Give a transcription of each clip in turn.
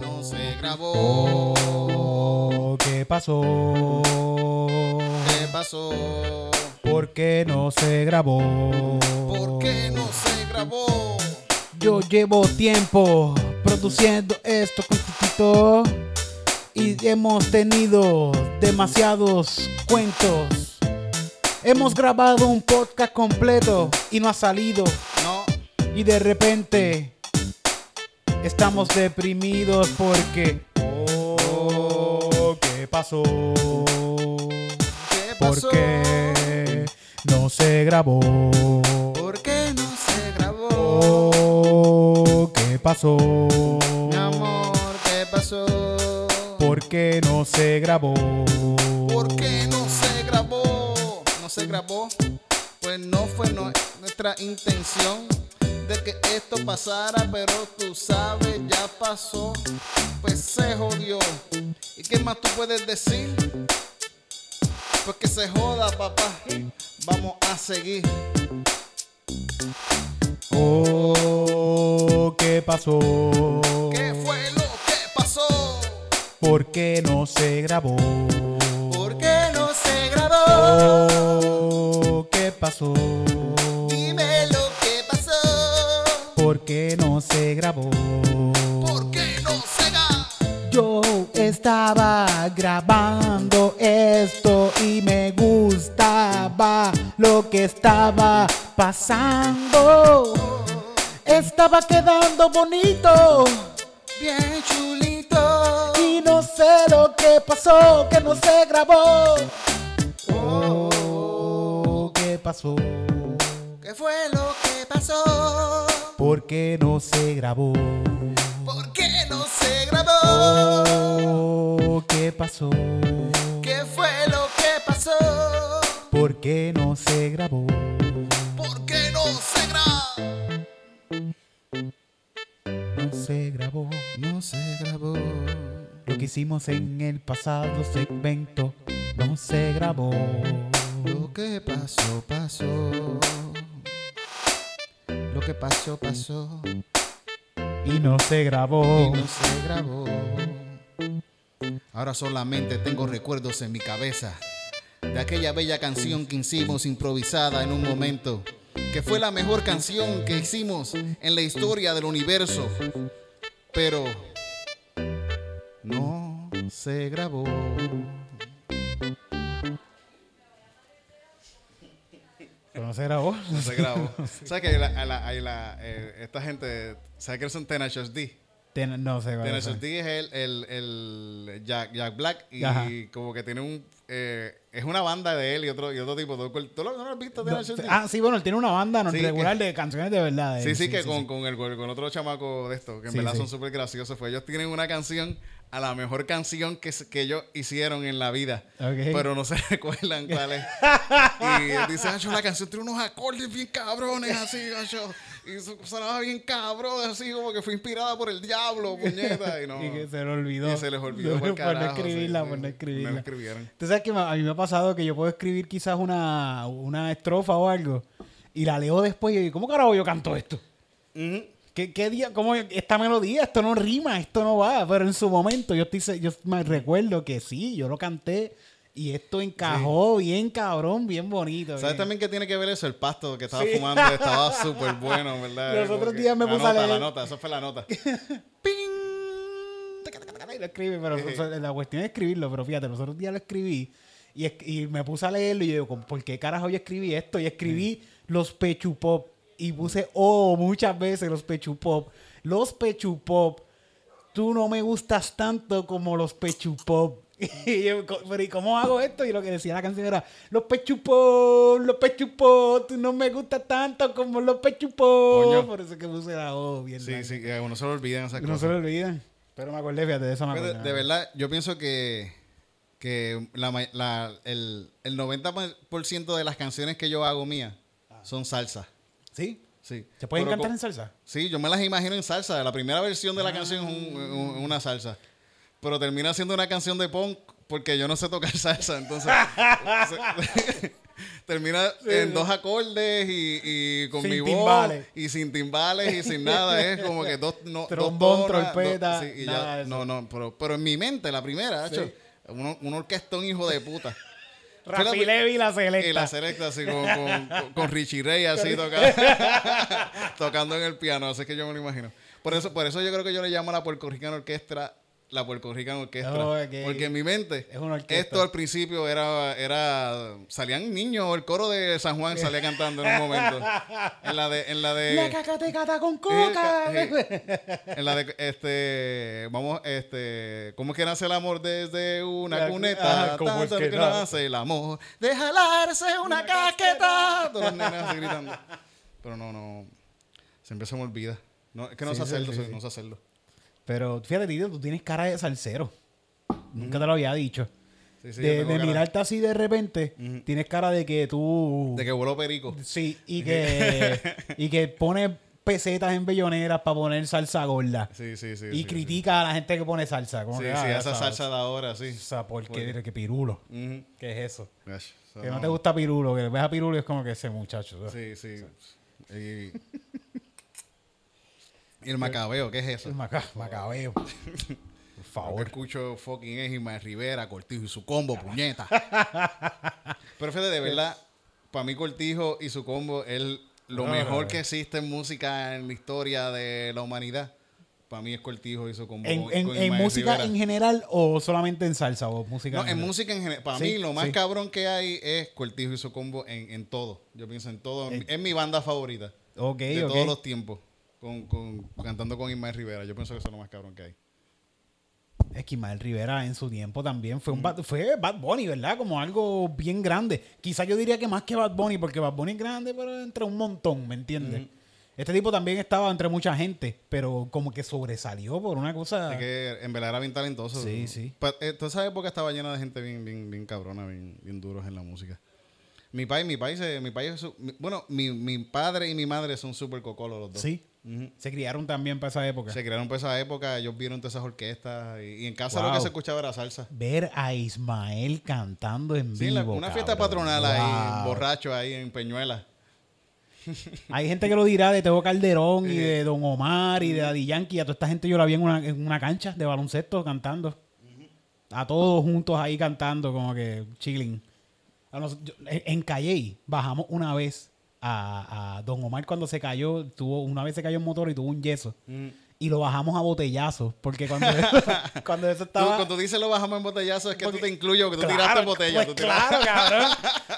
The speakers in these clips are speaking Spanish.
no se grabó? Oh, ¿Qué pasó? ¿Qué pasó? ¿Por qué no se grabó? ¿Por qué no se grabó? Yo llevo tiempo produciendo esto con Titito y hemos tenido demasiados cuentos. Hemos grabado un podcast completo y no ha salido. No, Y de repente estamos deprimidos porque... Oh, ¿qué pasó? ¿qué ¿Por qué no se grabó? ¿Por qué no se grabó? Oh, ¿qué pasó? Mi amor, ¿qué pasó? ¿Por qué no se grabó? ¿Por qué no se grabó? ¿No se grabó? Pues no fue no- nuestra intención de que esto pasara, pero tú sabes, ya pasó, pues se jodió. ¿Y qué más tú puedes decir? Pues que se joda, papá. Vamos a seguir. Oh, ¿qué pasó? ¿Qué fue lo que pasó? ¿Por qué no se grabó? ¿Por qué no se grabó? Oh, ¿qué pasó? Qué no se grabó? ¿Por qué no se grabó? Yo estaba grabando esto y me gustaba lo que estaba pasando. Estaba quedando bonito Bien chulito. y no sé lo que pasó, que no se grabó. Oh, ¿qué pasó? ¿Qué fue lo? ¿Por qué no se grabó? ¿Por qué no se grabó? Oh, ¿qué pasó? ¿Qué fue lo que pasó? ¿Por qué no se grabó? ¿Por qué no se grabó? No se grabó. No se grabó. Lo que hicimos en el pasado segmento no se grabó. Lo que pasó, pasó. Que pasó, pasó. Y no se grabó. Y no se grabó. Ahora solamente tengo recuerdos en mi cabeza de aquella bella canción que hicimos improvisada en un momento, que fue la mejor canción que hicimos en la historia del universo, pero no se grabó. Pero no se grabó. No se grabó. ¿Sabes que la- la- la- eh, esta gente, ¿sabes que son Tenacious D? Ten- no grabó. Tenacious D es el, el, el Jack, Jack Black y Ajá. como que tiene un... eh, es una banda de él y otro, y otro tipo. ¿Tú, tú lo, no lo has visto, Tenacious D? ah, sí, bueno, él tiene una banda no Sí, regular que- de canciones de verdad. de sí, sí, que con, sí. Con, el, con otro chamaco de esto, que en verdad son súper graciosos. Pues ellos tienen una canción, a la mejor canción que, que ellos hicieron en la vida. Pero no se recuerdan cuál es. y dice, Acho, la canción tiene unos acordes bien cabrones así, Acho. Y su- sonaba bien cabrón, así como que fue inspirada por el diablo, puñeta. Y, no, Y que se le olvidó. y se les olvidó por, por no carajo, sí, escribirla, sí. por no No escribirla. la escribieron. Tú sabes que a mí me ha pasado que yo puedo escribir quizás una, una estrofa o algo y la leo después y digo, ¿cómo carajo yo canto esto? Ujú. ¿Qué, qué día? ¿Cómo esta melodía? Esto no rima, esto no va. Pero en su momento yo, estoy, yo me recuerdo que sí, yo lo canté y esto encajó bien cabrón, bien bonito. ¿Sabes bien. también qué tiene que ver eso? El pasto que estaba Sí. fumando estaba súper bueno, ¿verdad? Los otros que- días me puse a leer- La nota, eso fue la nota. Y lo escribe, pero la cuestión es escribirlo, pero fíjate, los otros días lo escribí y, es- y me puse a leerlo y yo digo, ¿por qué carajo yo escribí esto? Y escribí los pechupop y puse oh muchas veces los pechupop. Los pechupop, tú no me gustas tanto como los pechupop. Y yo, pero ¿y cómo hago esto? Y lo que decía la canción era, los pechupop, los pechupop, tú no me gustas tanto como los pechupop. Coño. Por eso que puse la O bien Sí, larga. sí, que uno se lo olvidan esas No cosas. se lo olvidan. Pero me acordé, fíjate, de eso me de, acordé. de verdad, yo pienso que, que la la- el, el 90% de las canciones que yo hago mías son salsa. ¿Sí? Sí. ¿Se pueden Pero cantar en salsa? Sí, yo me las imagino en salsa. La primera versión de la Ah. canción es un- un- una salsa. Pero termina siendo una canción de punk porque yo no sé tocar salsa, entonces se- termina en dos acordes y, y con Sin mi voz timbales. y sin timbales y sin nada, es como que dos, no, dos Trombón, tonas, trompeta, dos- sí, y nada ya- de eso. no, no, pero, pero en mi mente, la primera, Sí. hecho, uno, un orquestón hijo de puta. Rafi Levi la Y selecta. la selecta así con, con, Richie Ray así tocando, tocando en el piano, así que yo me lo imagino. Por eso, por eso yo creo que yo le llamo a la puertorricana orquestra la puertorricana orquestra. Oh, ok. Porque en mi mente, Es una esto al principio era, era, salían niños, el coro de San Juan salía cantando en un momento. En la de, en la de. La cacatecata con Eh, coca. ca- En la de este vamos este ¿cómo es que nace el amor desde una La- cuneta? ¿cómo es que nace? el amor de jalarse una casqueta. Todos los nenes así gritando. Pero no, no. Siempre se me olvida. No, es que no Sí, sé hacerlo, sí, sí. no sé hacerlo. Pero fíjate, Tito, tú tienes cara de salsero. Nunca te lo había dicho. Sí, sí, yo de mirarte así de repente, tienes cara de que tú... de que vuelo perico. Sí, y que, y que pone pesetas en belloneras para poner salsa gorda. Sí, sí, sí. y sí, critica a la gente que pone salsa. Como Sí, que, sí, ah, esa salsa de ahora, sí. Esa porque Bueno. que pirulo. ¿Qué es eso? Gosh, so Que no no. te gusta pirulo, que ves a pirulo y es como que ese muchacho. Sí, sí. Y, y el macabeo, ¿qué es eso? Es maca- macabeo. Por favor. escucho fucking es Ismael Rivera, Cortijo y su combo, puñeta. Pero fíjate, de verdad, para mí Cortijo y su combo es lo No, mejor no, que existe en música en la historia de la humanidad. Para mí es Cortijo y su combo. ¿En, con- en- con en Ismael música Rivera. en general o solamente en salsa o música? No, en general? música en general. Para Sí, mí lo más sí. cabrón que hay es Cortijo y su combo en, en todo. Yo pienso en todo. Es mi banda favorita. Ok, de todos los tiempos. Con, con- cantando con Ismael Rivera. Yo pienso que eso es lo más cabrón que hay. Es que Ismael Rivera en su tiempo también fue un bad, fue Bad Bunny, ¿verdad? Como algo bien grande. Quizá yo diría que más que Bad Bunny, porque Bad Bunny es grande, pero entre un montón, ¿me entiendes? Este tipo también estaba entre mucha gente, pero como que sobresalió por una cosa. Es que en verdad era bien talentoso. Sí, sí. Pa- eh, toda esa época estaba llena de gente bien, bien, bien cabrona, bien, bien duros en la música. Mi país, mi país, mi país, bueno, mi, mi padre y mi madre son súper cocolos los dos. Sí. Se criaron también para esa época. Se crearon por esa época, ellos vieron todas esas orquestas y, y en casa lo que se escuchaba era salsa. Ver a Ismael cantando en Sí, la- vivo. una fiesta patronal ahí, borracho ahí en Peñuela. Hay gente que lo dirá de Teo Calderón y de Don Omar y de Daddy Yankee. A toda esta gente yo la vi en una, en una cancha de baloncesto cantando. A todos juntos ahí cantando, como que chilling. Nos- en Calley bajamos una vez a, a Don Omar cuando se cayó. Tuvo, una vez se cayó en motor y tuvo un yeso. Y lo bajamos a botellazos. Porque cuando, cuando eso Tú, estaba. cuando tú dices lo bajamos en botellazo es que Porque- tú te incluyes porque tú Claro, tiraste botella. pues tú tiraste- claro, cabrón.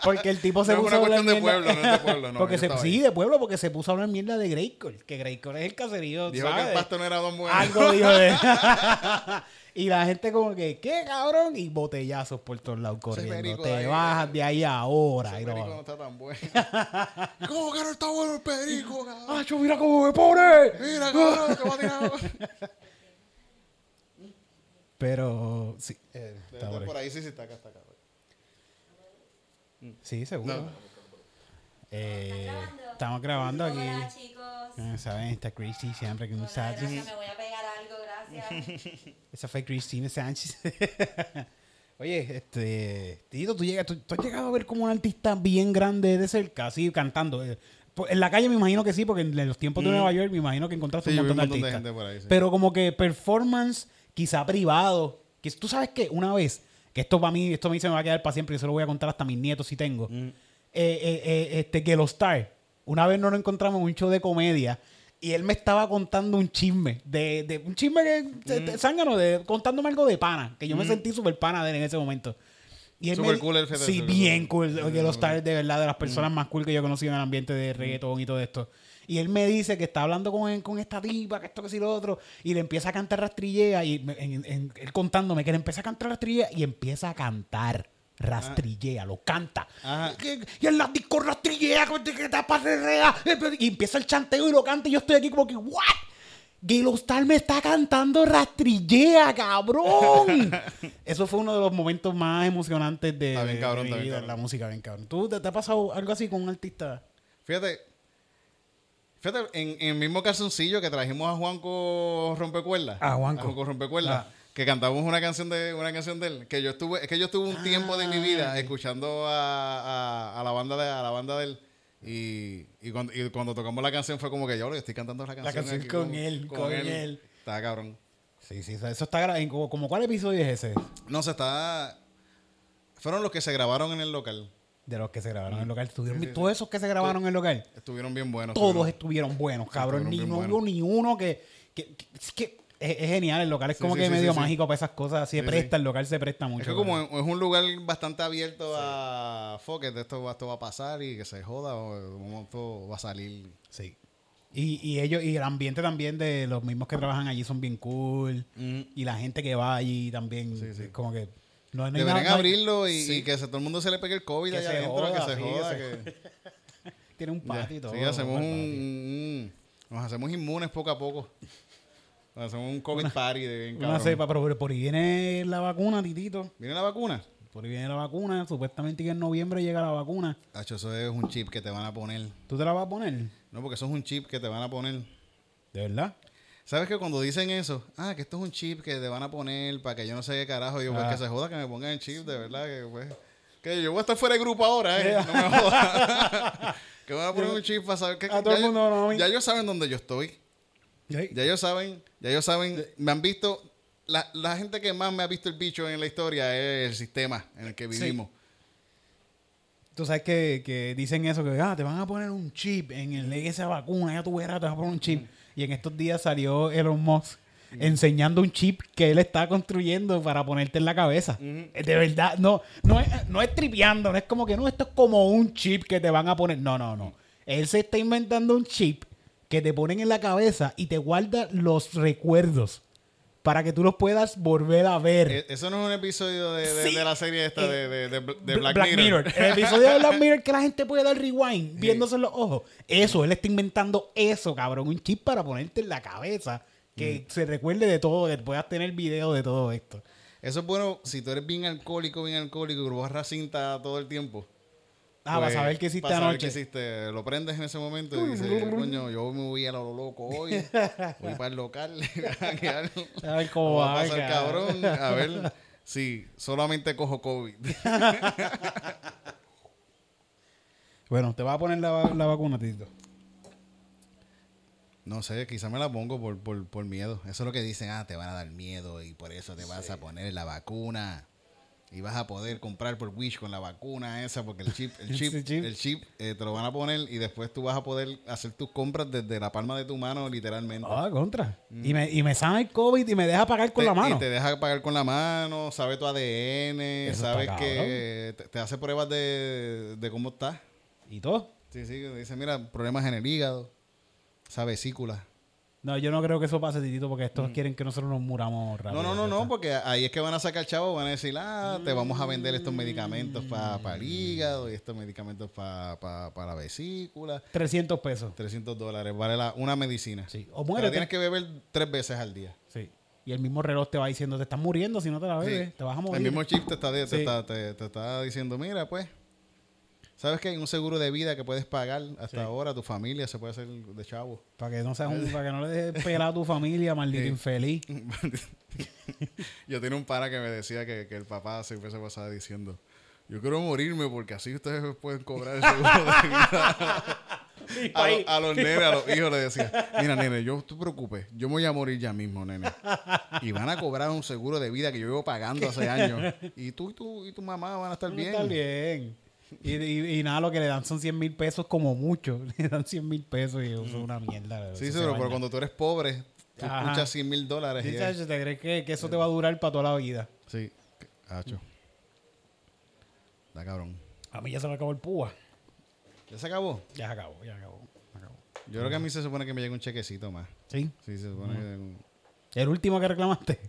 Porque el tipo se No puso a hablar cuestión de pueblo, no es de pueblo, no, porque se, sí, de pueblo, porque se puso a hablar mierda de Greycore. Que Greycore es el caserío, Dijo que ¿sabes? el pasto no era dos mujeres. Algo dijo de... y la gente como que, ¿qué, cabrón? Y botellazos por todos lados corriendo. perico Te ahí, bajas de ahí ahora. Lo perico no está tan bueno. ¿Cómo que no está bueno el perico, cabrón? ¡Acho, mira cómo me pone! Mira, cabrón, te voy a tirar. Pero, sí. eh, está Está por ahí. por ahí, sí, sí, está acá, está acá. Sí, seguro. No. Eh, grabando? estamos grabando aquí. Hola chicos. Eh, ¿Saben? Está Christy siempre que está... gracias, me voy a pegar algo, gracias. Esa fue Cristina Sánchez. Oye, este, Tito, ¿tú, llegas, tú, tú has llegado a ver como un artista bien grande de cerca, así cantando. Eh, En la calle me imagino que sí, porque en los tiempos de Nueva York me imagino que encontraste Sí, un montón un de montón de artistas. gente por ahí, sí. Pero como que performance, quizá privado. Que tú sabes que una vez, que esto para mí, esto a mí se me va a quedar para siempre, yo se lo voy a contar hasta a mis nietos si tengo. Mm. Eh, eh, eh, este, que los Star, una vez nos lo encontramos en un show de comedia y él me estaba contando un chisme, de, de un chisme que, de- Mm. de- zángano, de, contándome algo de pana, que yo me sentí súper pana de él en ese momento. Y él Súper me- cool el fete, Sí, bien cool. cool. Los Star, de verdad, de las personas más cool que yo he conocido en el ambiente de reggaetón y todo esto. Y él me dice que está hablando con, con esta tipa, que esto, que sí, lo otro. Y le empieza a cantar rastrillea. Y me- en- en- él contándome que le empieza a cantar rastrillea y empieza a cantar rastrillea, lo canta. Ajá. Y, en la disco rastrillea, que tapa perrea. Y empieza el chanteo y lo canta. Y yo estoy aquí como que, ¿what? Star me está cantando rastrillea, cabrón. Eso fue uno de los momentos más emocionantes de, bien cabrón, mi bien vida, cabrón. la música, bien cabrón. ¿Tú te, te ha pasado algo así con un artista? Fíjate, fíjate, en, en el mismo calzoncillo que trajimos a Juanco Rompecuerdas. Ah, Juanco. A Juanco Rompecuerdas. Ah. Que cantamos una canción de una canción de él. Que yo estuve, es que yo estuve un tiempo de mi vida escuchando a, a- a la banda de a la banda de él. Y, y, cuando, y cuando tocamos la canción fue como que yo estoy cantando la canción. canción aquí con él, con él. Está cabrón. Sí, sí, eso está en como, como ¿Cuál episodio es ese? No, se está. Fueron los que se grabaron en el local. De los que se grabaron en el local. Estuvieron, Sí, sí, sí. Todos esos que se grabaron en el local. Estuvieron bien buenos. Todos estuvieron- estuvieron buenos, cabrón. estuvieron Ni, no hubo ni uno que. que, que- es que es, es genial. El local es Sí, como sí, que sí, medio mágico para esas cosas. Así se presta, el local se presta mucho. Es que como es un lugar bastante abierto a it, esto, va- esto va a pasar y que se joda o momento va a salir. Sí. Y, y ellos, y el ambiente también de los mismos que trabajan allí son bien cool. Y la gente que va allí también, Sí, sí. es como que. No, no Deberían nada- abrirlo y, que se, todo el mundo se le pegue el COVID Que allá adentro, joda, que se joda. que Tiene un patio y todo. sí, hacemos un, un- Nos hacemos inmunes poco a poco. Hacemos un COVID party de bien Una cabrón. cepa, pero por ahí viene la vacuna, titito. ¿Viene la vacuna? Por ahí viene la vacuna. Supuestamente que en noviembre llega la vacuna. Hacho, eso es un chip que te van a poner. ¿Tú te la vas a poner? No, porque eso es un chip que te van a poner. ¿De verdad? ¿Sabes que cuando dicen eso? Ah, que esto es un chip que te van a poner para que yo no sé qué carajo. Digo, pues Ah. que se joda que me pongan el chip, de verdad. Que, pues, que yo voy a estar fuera de grupo ahora, ¿eh? No me jodas. que van a poner un chip para saber que. A todo el mundo, no, ya ellos saben dónde yo estoy. Ya ellos saben, ya ellos saben, me han visto. La, la gente que más me ha visto el bicho en la historia es el sistema en el que vivimos. Tú sabes que, que dicen eso, que ah, te van a poner un chip en el esa vacuna, ya tú verás, te van a poner un chip. Y en estos días salió Elon Musk enseñando un chip que él está construyendo para ponerte en la cabeza. Eh, De verdad, no, no, es, no es tripeando, no es como que no, esto es como un chip que te van a poner. No, no, no. Él se está inventando un chip que te ponen en la cabeza y te guarda los recuerdos para que tú los puedas volver a ver. Eh, Eso no es un episodio de, de- Sí. de la serie esta de, de- de- de Bla- Black, Mirror. El episodio de Black Mirror que la gente puede dar rewind viéndose en los ojos. Eso, él está inventando eso, cabrón. Un chip para ponerte en la cabeza. Que se recuerde de todo, que puedas tener video de todo esto. Eso es bueno si tú eres bien alcohólico, bien alcohólico y borras cinta todo el tiempo. Ah, Pues, para saber qué hiciste para saber anoche. qué hiciste. Lo prendes en ese momento y dices, coño, yo me voy a lo loco hoy. Voy para el local. A ver cómo a va, pasar cabrón. A ver si solamente cojo COVID. Bueno, te vas a poner la, la vacuna, Tito. No sé, quizá me la pongo por, por, por miedo. Eso es lo que dicen, ah, te van a dar miedo y por eso te vas a poner la vacuna. Y vas a poder comprar por Wish con la vacuna esa, porque el chip, el chip, el chip eh, te lo van a poner y después tú vas a poder hacer tus compras desde la palma de tu mano, literalmente. Ah, contra. Y, me, y me sana el COVID y me deja pagar con Te- la mano. Y te deja pagar con la mano, sabe tu ADN, Eso sabe que te, te hace pruebas de, de cómo estás. ¿Y todo? Sí, sí, dice, mira, problemas en el hígado, esa vesícula. No, yo no creo que eso pase, Titito, porque estos quieren que nosotros nos muramos rápido. Mm. No, no, no, no, porque ahí es que van a sacar chavo, van a decir, ah, te vamos a vender estos medicamentos para el hígado y estos medicamentos para la vesícula. 300 pesos. 300 dólares, vale la, una medicina. Sí. O muérete. tienes que beber tres veces al día. Sí. Y el mismo reloj te va diciendo, te estás muriendo si no te la bebes, Sí. te vas a morir. El mismo chip te está, te, Sí. está, te- te está diciendo, mira, pues, ¿sabes que hay un seguro de vida que puedes pagar hasta Sí. ahora? Tu familia se puede hacer de chavo. Para que no seas un, para que no le dejes pelar a tu familia, maldito Sí. infeliz. Yo tenía un pana que me decía que, que el papá siempre se pasaba diciendo, yo quiero morirme porque así ustedes pueden cobrar el seguro de vida. A, lo- a los nenes, a los hijos le decía, mira nene, yo tú preocupes, yo me voy a morir ya mismo, nene. Y van a cobrar un seguro de vida que yo llevo pagando hace años. Y tú y tu, y tu mamá van a estar bien. Está bien. Y, y- y nada, lo que le dan son 100 mil pesos como mucho. Le dan 100 mil pesos y eso es una mierda. Sí, Eso sí, pero, cuando tú eres pobre, tú Ajá. escuchas 100 mil dólares. Sí, chacho, ¿te crees que, que eso te va a durar para toda la vida? Sí, hacho. Está cabrón. A mí ya se me acabó el púa. ¿Ya se acabó? Ya se acabó, ya se acabó. se acabó. Yo creo que a mí se supone que me llega un chequecito más. Sí. Sí, se supone que... El último que reclamaste.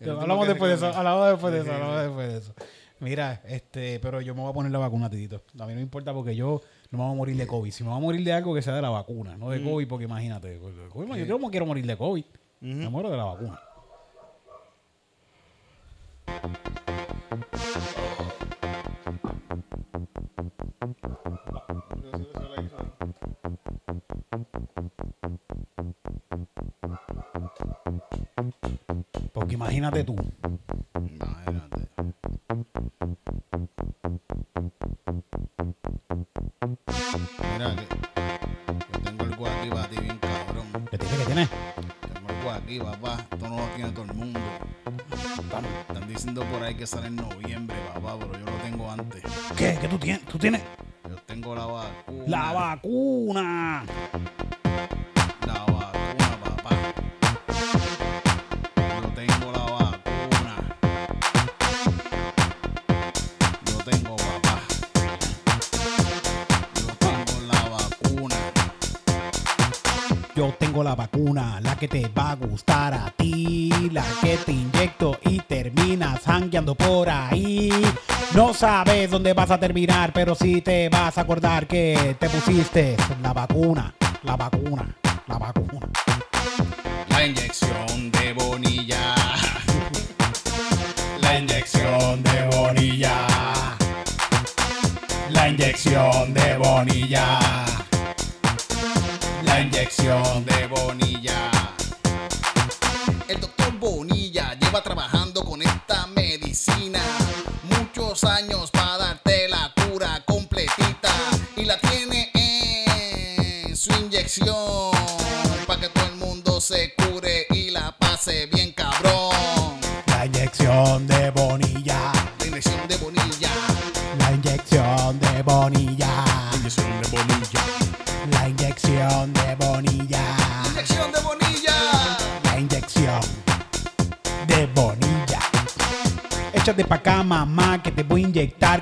Último hablamos que después de eso, hablamos después de eso, hablamos después de eso. Mira, este, pero yo me voy a poner la vacuna, titito. A mí no me importa porque yo no me voy a morir de COVID. Si me voy a morir de algo que sea de la vacuna, no de COVID, porque imagínate. pues, COVID, Yo no quiero morir de COVID. Me muero de la vacuna. Porque imagínate tú. Que sale en noviembre, papá, pero yo lo tengo antes. ¿Qué? ¿Qué tú tienes? ¿Tú tienes? Yo tengo la vacuna. La vacuna. La vacuna, papá. Yo tengo la vacuna. Yo tengo, papá. Yo tengo la vacuna. Yo tengo la vacuna, la que te va a gustar por. No sabes dónde vas a terminar, pero sí te vas a acordar que te pusiste la vacuna, la vacuna, la vacuna. La inyección de Bonilla. La inyección de Bonilla. La inyección de Bonilla. Años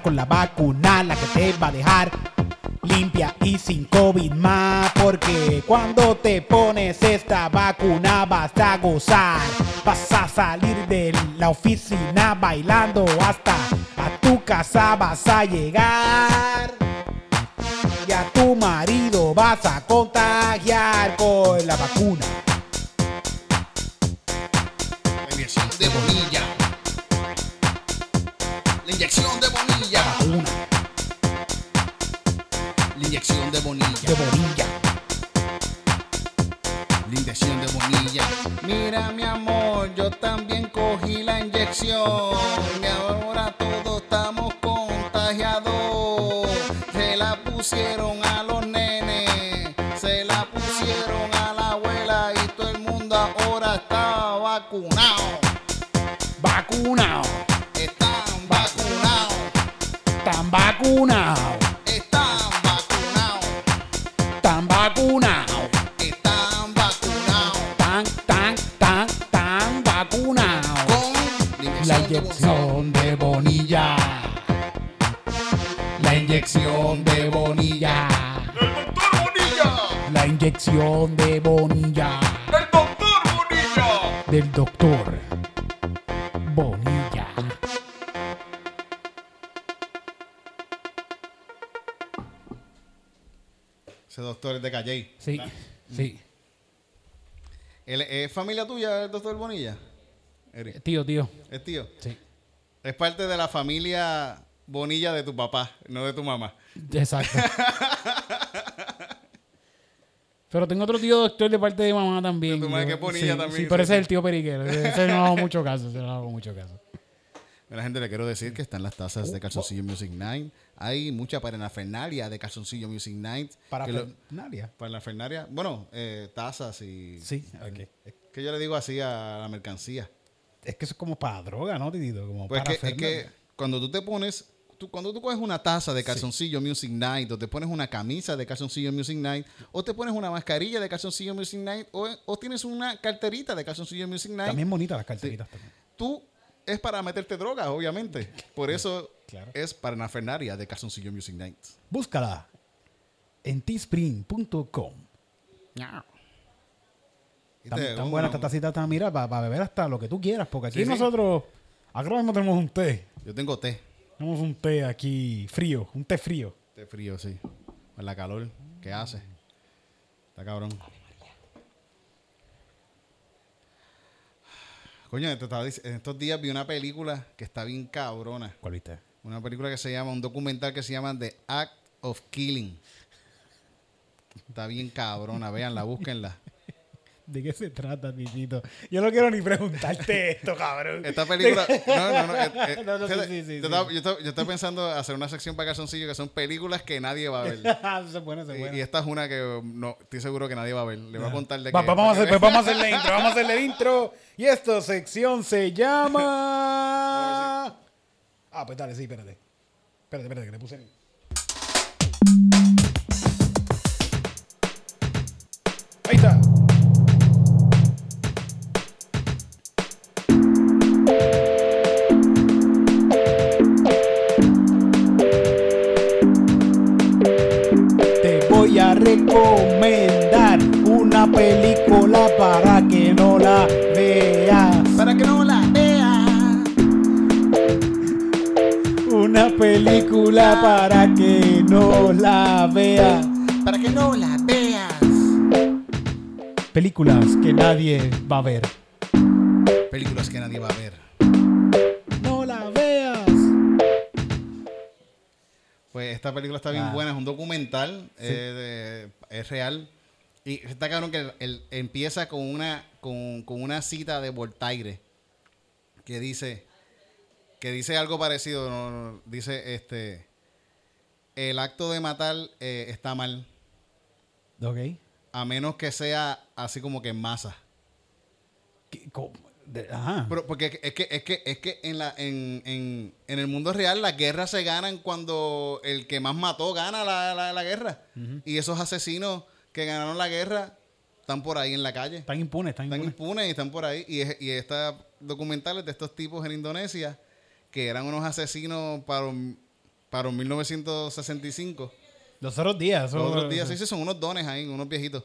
con la vacuna, la que te va a dejar limpia y sin COVID más. Porque cuando te pones esta vacuna vas a gozar. Vas a salir de la oficina bailando hasta a tu casa vas a llegar. Y a tu marido vas a contagiar con la vacuna. La inyección de Bonilla. La inyección de La inyección de Bonilla. de Bonilla. La inyección de Bonilla. Mira, mi amor, yo también cogí la inyección. Y ahora todos estamos contagiados. Se la pusieron a los nenes. Se la pusieron a la abuela. Y todo el mundo ahora está vacunado. Vacunado. Están vacunados. Tan vacunado. Inyección de Bonilla. ¡El doctor Bonilla! La inyección de Bonilla. ¡El doctor Bonilla! Del doctor Bonilla. Ese doctor es de Calle. Sí, sí. ¿Es familia tuya el doctor Bonilla? Eric, Tío, tío. ¿Es tío? Sí. Es parte de la familia Bonilla de tu papá, no de tu mamá. Exacto. Pero tengo otro tío doctor de parte de mamá también. De tu madre que es Bonilla sí, también, Sí, pero ese es el tío periquero. Ese no hago mucho caso. Ese no hago mucho caso. A la gente le quiero decir que están las tazas de Calzoncillo Music Night. Hay mucha parafernalia de Calzoncillo Music Night. Para que lo- Fernalia. parafernalia, bueno, eh, tazas y... Sí, ok. Que yo le digo así a la mercancía. Es que eso es como para droga, ¿no, Titito? Como Pues para que, es que cuando tú te pones, tú, cuando tú coges una taza de calzoncillo Music Night, o te pones una camisa de calzoncillo Music Night, o te pones una mascarilla de calzoncillo Music Night, o, o tienes una carterita de calzoncillo Music Night, También bonitas las carteritas también. tú es para meterte drogas, obviamente. Por eso Claro. es para la fernaria de calzoncillo Music Night. Búscala en teespring.com. Tan, tan buena esta tacita tan mira para beber hasta lo que tú quieras, porque aquí Sí, sí. nosotros, acá mismo tenemos un té. Yo tengo té. Tenemos un té aquí frío, un té frío. Té frío, sí. Con la calor que hace. Está cabrón. Coño, te estaba dic- en estos días vi una película que está bien cabrona. ¿Cuál viste? Una película que se llama, un documental que se llama The Act of Killing. Está bien cabrona, véanla, búsquenla. ¿De qué se trata, Titito? Yo no quiero ni preguntarte esto, cabrón. Esta película. No, no, no. eh, eh, No, no, sí, fíjate, sí, sí, yo, estaba, yo estaba- yo estaba pensando hacer una sección para calzoncillo que son películas que nadie va a ver. Bueno, eso es Y, esta es una que no, estoy seguro que nadie va a ver. Le voy a contar de Va- que. vamos, a hacer, para pues vamos a hacerle intro, vamos a hacerle intro. Y esta sección se llama... Ah, pues dale, sí, espérate. Espérate, espérate, que le puse... Ahí está. Para que no la veas. Para que no la veas. Películas que nadie va a ver. Películas que nadie va a ver. No la veas. Pues esta película está bien Ah. buena, es un documental, eh, de- es real. Y está cabrón que el- el- empieza con una, con, con una cita de Voltaire que dice, que dice algo parecido, no, no, dice este, el acto de matar eh, está mal, Ok. a menos que sea así como que en masa. ¿Qué- cómo? De- Ajá. Pero porque es que, es que, es que en, la, en, en, en el mundo real las guerras se ganan cuando el que más mató gana la, la, la guerra. Y esos asesinos que ganaron la guerra están por ahí en la calle. Están impunes, están Están impunes. impunes y están por ahí. Y, es- y esta documentales de estos tipos en Indonesia que eran unos asesinos para, un- para un 1965. Los otros días. Los otros días, sí, sí, son unos dones ahí, unos viejitos.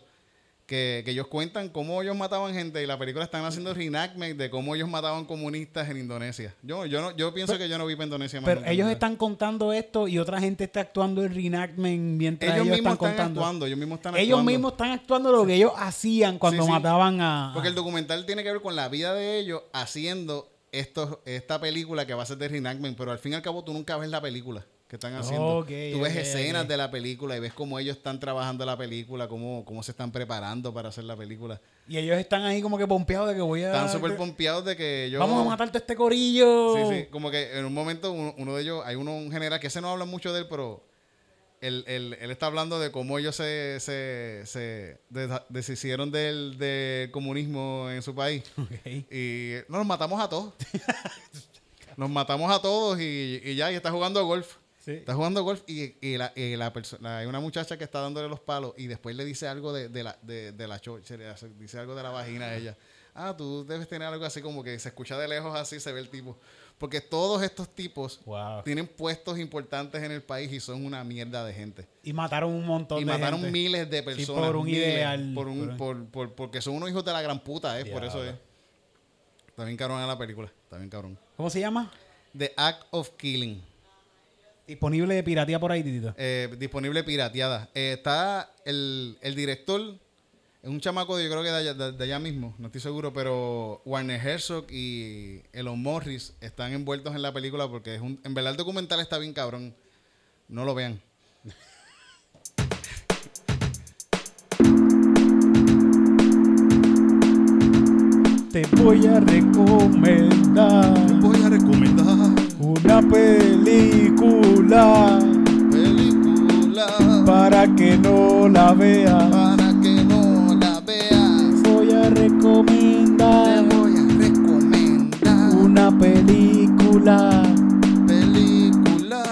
Que, que ellos cuentan cómo ellos mataban gente y la película están haciendo reenactment de cómo ellos mataban comunistas en Indonesia. Yo, yo, no, yo pienso que yo no vi para Indonesia más Pero ellos nunca. están contando esto y otra gente está actuando el reenactment mientras ellos, ellos, mismos están actuando, ellos mismos están ellos actuando. mismos están actuando lo que ellos hacían cuando Sí, sí. mataban a. Porque el documental tiene que ver con la vida de ellos haciendo estos, esta película que va a ser de reenactment, pero al fin y al cabo tú nunca ves la película que están haciendo. Tú ves escenas de la película y ves cómo ellos están trabajando la película, cómo, cómo se están preparando para hacer la película. Y ellos están ahí como que pompeados de que voy a. Están súper pompeados de que yo... Vamos a matarte a este corillo. Sí, sí, como que en un momento uno, uno de ellos, hay uno, un general que ese no habla mucho de él, pero él, él- él está hablando de cómo ellos se, se, se deshicieron del, del comunismo en su país. Ok. Y no, nos matamos a todos. nos matamos a todos y, y ya, y está jugando golf. Sí. Está jugando golf y, y la, y la persona, hay una muchacha que está dándole los palos y después le dice algo de, de la, de, de la le hace- dice algo de la vagina a ella. Ah, tú debes tener algo así como que se escucha de lejos así, se ve el tipo. Porque todos estos tipos Wow. tienen puestos importantes en el país y son una mierda de gente. Y mataron un montón Y de mataron gente. miles de personas. por un miles, ideal, Por un, por- por, por- porque son unos hijos de la gran puta, ¿eh? Por eso es. Está bien cabrón la película. Está bien cabrón. ¿Cómo se llama? The Act of Killing. Disponible de piratía por ahí, Titito. eh, disponible pirateada. Eh, está el, el director, es un chamaco de, yo creo que de allá, de- de allá mismo, no estoy seguro, pero Warner Herzog y Elon Morris están envueltos en la película porque es un, en verdad el documental está bien cabrón. No lo vean. Te voy a recomendar Voy a recomendar una película película para que no la veas. para que no la veas. Voy a Te recomendar voy a recomendar una película película.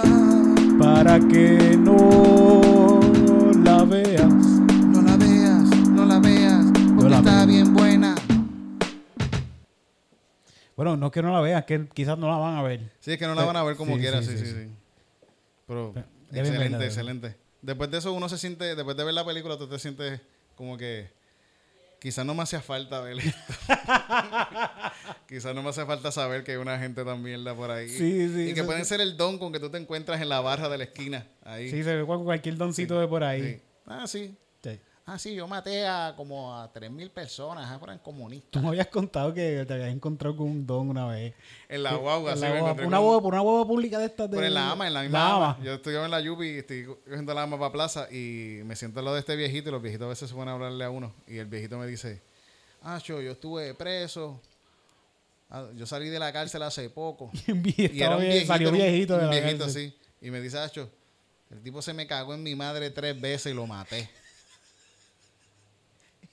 para que no la veas. No la veas, no la veas, porque la está bien buena. Bueno, no es que no la veas, que quizás no la van a ver. Sí, es que no la van a ver como Sí, quiera, sí, sí, sí, sí, Pero excelente, verla, excelente. Después de eso uno se siente, después de ver la película, tú te sientes como que quizás no me hacía falta ver esto. quizás no me hace falta saber que hay una gente tan mierda por ahí. Sí, sí, Y que pueden sí. ser el don con que tú te encuentras en la barra de la esquina. Ahí. Sí, se ve cualquier doncito de por ahí. Ah, sí. Sí. Ah, sí, yo maté a como a 3.000 personas, ah, eran comunistas. Tú me habías contado que te habías encontrado con un don una vez. En la guagua, sí, guagua- una con- por una boba pública de estas de. Pero en la ama, en la misma La ama. ama. Yo estoy en la Yupi y estoy cogiendo la ama para plaza y me siento al lado de este viejito y los viejitos a veces se ponen a hablarle a uno. Y el viejito me dice, ah, yo, yo estuve preso. Ah, yo salí de la cárcel hace poco. Y estaba bien- salió viejito de un viejito así. Y me dice, Acho, el tipo se me cagó en mi madre tres veces y lo maté.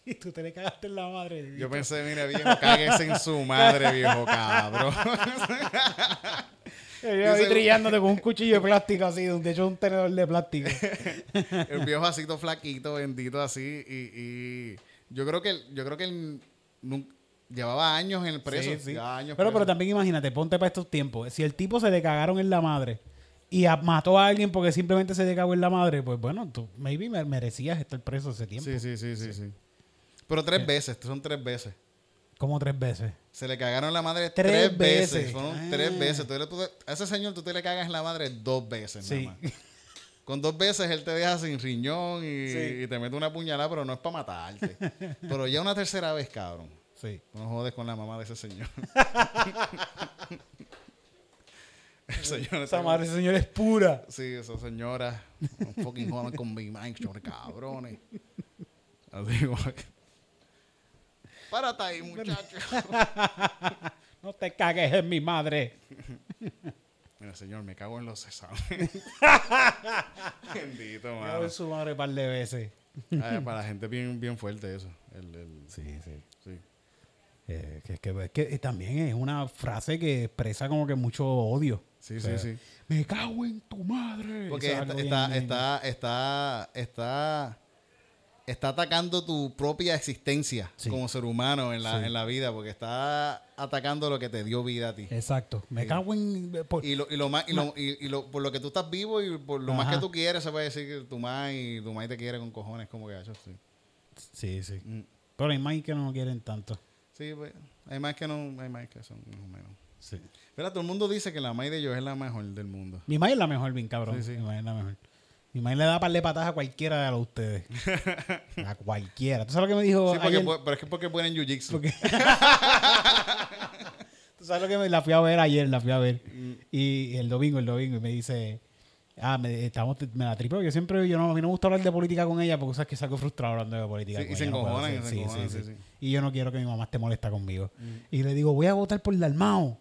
Y tú te le cagaste en la madre. Yo pensé, mira, viejo, cáguese en su madre, viejo cabrón. Yo ahí dice- trillándote con un cuchillo de plástico así, de hecho un tenedor de plástico. el viejo así todo flaquito, bendito así. Y, y yo creo que yo creo que él llevaba años en el preso. Sí, sí. años Pero, pero también imagínate, ponte para estos tiempos. Si el tipo se le cagaron en la madre y a- mató a alguien porque simplemente se le cagó en la madre, pues bueno, tú maybe me- merecías estar preso ese tiempo. Sí, sí, sí, sí, sí. Pero tres veces, son tres veces. Como tres veces. Se le cagaron la madre Tres tres, veces. veces. Fueron Ah. tres veces. Tú tú le- a ese señor tú te le cagas en la madre dos veces. Sí. nada más. Con dos veces él te deja sin riñón y, Sí. y te mete una puñalada, pero no es para matarte. pero ya una tercera vez, cabrón. Sí. No jodes con la mamá de ese señor. Esa madre, ese señor es pura. Sí, esa señora. No fucking jodan con mi mind, cabrones. Así como que- Párate ahí, muchacho. No te cagues en mi madre. Mira, señor, me cago en los exámenes. Bendito, Me cago mano. en su madre un par de veces. Ah, para la gente bien, bien fuerte eso. El, el- Sí, sí. sí. Eh, que, que- que también es una frase que expresa como que mucho odio. Sí, O sí, sea, sí. Me cago en tu madre. Porque está, está, bien- está, está, está, está atacando tu propia existencia Sí. como ser humano en la, Sí. en la vida, porque está atacando lo que te dio vida a ti. Exacto. Me Sí. cago en. por- Y, lo, y, lo más, y, lo, y, y lo- por lo que tú estás vivo y por lo más que tú quieres, se puede decir que tu y tu mamá te quiere con cojones, como que ha hecho, sí. Sí, sí. Mm. Pero hay más que no quieren tanto. Sí, pues, hay más que no, hay más que son más o menos. Sí. Pero todo el mundo dice que la May de yo es la mejor del mundo. Mi madre es la mejor, bien cabrón. Sí, sí. Mi madre es la mejor. Mi madre le da par de patas a cualquiera de los ustedes. a cualquiera. ¿Tú sabes lo que me dijo Sí, porque, ayer? pero es que porque ponen jiu-jitsu. Porque- ¿Tú sabes lo que me la fui a ver ayer? La fui a ver. Mm. Y el domingo, el domingo, y me dice... Ah, me, estamos, me la tripeo. Yo siempre, yo no, a mí no me gusta hablar de política con ella porque sabes que salgo frustrado hablando de política. Sí, con y se no encojonan, hacer- se encojonan, sí, sí. Y yo no quiero que mi mamá esté molesta conmigo. Mm. Y le digo, voy a votar por Dalmao.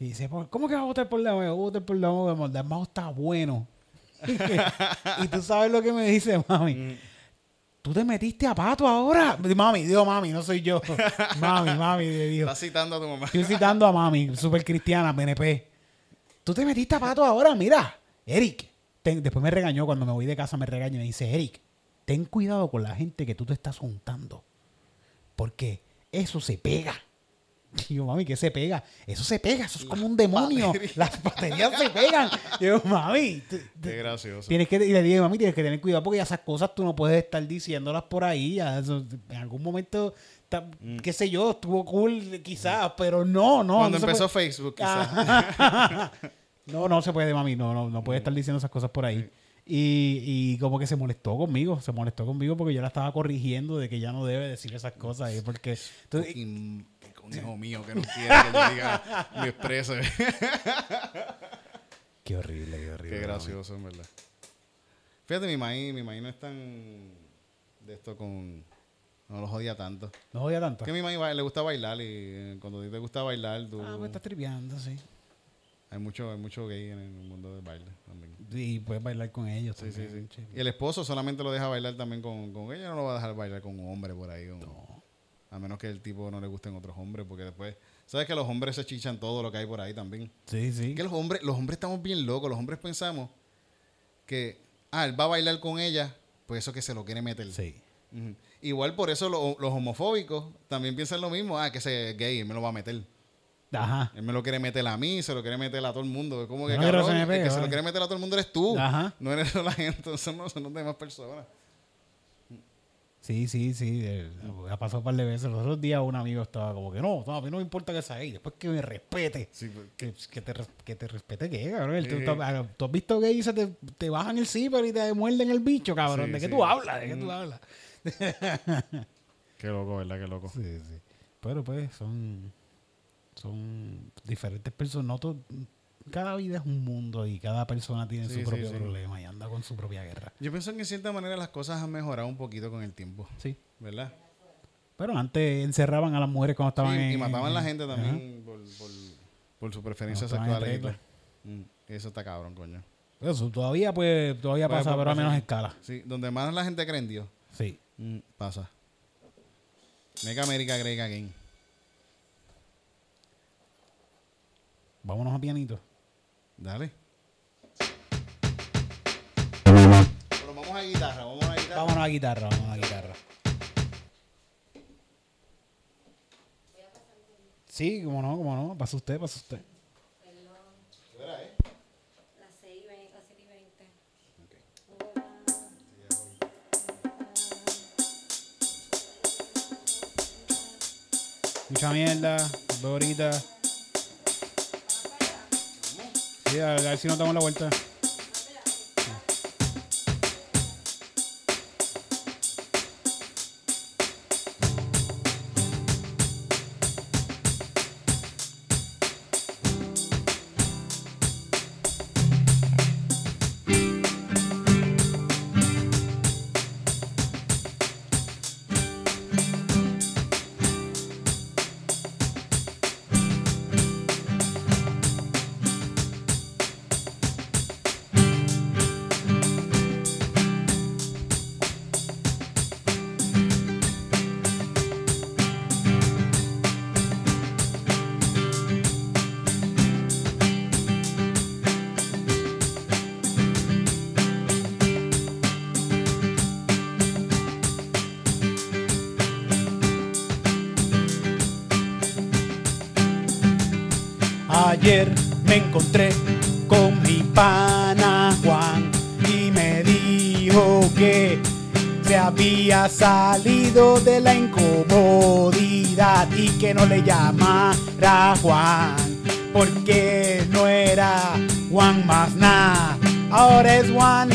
Y dice, "¿Por- ¿cómo que vas a votar por Dalmao? Voy a votar por Dalmao. Dalmao está bueno. y tú sabes lo que me dice, mami. Mm. Tú te metiste a pato ahora. Mami, digo mami, no soy yo. mami, mami, de Dios. Estás citando a tu mamá. Estoy citando a mami, super cristiana, PNP. Tú te metiste a pato ahora, mira. Eric, ten- después me regañó cuando me voy de casa, me regañó y me dice, Eric, ten cuidado con la gente que tú te estás juntando. Porque eso se pega. Y yo, mami, ¿qué se pega? Eso se pega, eso es como un demonio. Las baterías se pegan. Y yo, mami, Qué gracioso. Tienes que, y le dije, mami, tienes que tener cuidado porque esas cosas tú no puedes estar diciéndolas por ahí. eso- en algún momento, ta- qué sé yo, estuvo cool quizás, pero no, no. Cuando no empezó puede- Facebook, quizás. Ajá. no, no se puede, mami, no, no, no puede estar diciendo esas cosas por ahí. Y, y como que se molestó conmigo, se molestó conmigo porque yo la estaba corrigiendo de que ya no debe decir esas cosas. y porque, entonces, Un hijo mío que no quiere que yo diga mi exprese. qué horrible, qué horrible. Qué gracioso, en verdad. Fíjate, mi maíz, mi maíz no es tan de esto con... No lo jodía tanto. No odia tanto. Que a mi maíz le gusta bailar y eh, cuando a ti te gusta bailar, tú... Ah, pues estás tripeando, sí. Hay mucho, hay mucho gay en el mundo del baile también. Y puedes bailar con ellos. Sí, sí, también, sí. Y el esposo solamente lo deja bailar también con, con ella, no lo va a dejar bailar con un hombre por ahí. o- A menos que el tipo no le gusten otros hombres, porque después... ¿Sabes que los hombres se chichan todo lo que hay por ahí también? Sí, sí. Que los hombres, los hombres estamos bien locos. Los hombres pensamos que, ah, él va a bailar con ella, pues eso que se lo quiere meter. Sí. Igual por eso lo- los homofóbicos también piensan lo mismo. Ah, que ese es gay, él me lo va a meter. Ajá. Él me lo quiere meter a mí, se lo quiere meter a todo el mundo. Es como que, No cabrón, se el que se lo quiere meter a todo el mundo eres tú. Ajá. No eres la gente, son, no, son las demás personas. Sí, sí, sí. Ha pasado un par de veces. Los otros días un amigo estaba como que no, no, a mí no me importa que sea gay. Después que me respete. Sí, pues, Que, que te, que te respete qué, cabrón. Tú- tú, ah, tú has visto gay y se te, te bajan el zipper y te muerden el bicho, cabrón. Sí, ¿De qué tú hablas? ¿De qué tú Mm. hablas? Qué loco, ¿verdad? Qué loco. Sí, sí. Pero pues son, son diferentes personas. No cada vida es un mundo y cada persona tiene Sí, su propio sí. problema y anda con su propia guerra. Yo pienso que en cierta manera las cosas han mejorado un poquito con el tiempo, Sí. ¿verdad? Pero antes encerraban a las mujeres cuando estaban Sí, en... y mataban a la en- gente también por, y todo. regla. Mm, Eso está cabrón, coño. Eso todavía, pues, todavía Puede- pasa, pero a pasar. menos escala. Sí, donde más la gente cree en Dios, Sí. mm, pasa. Mega América Great Again. Vámonos a pianito. Dale. Pero vamos a guitarra, vamos a guitarra. Vámonos a guitarra, vámonos a guitarra. Sí, como no, como no. Pasa usted, pasa usted. Eh. Las 6 y 20. Las 7 y 20. Mucha mierda, ahorita. Sí, a ver si nos damos la vuelta. Salido de la incomodidad y que no le llamara Juan porque no era Juan más nada, ahora es Juanita,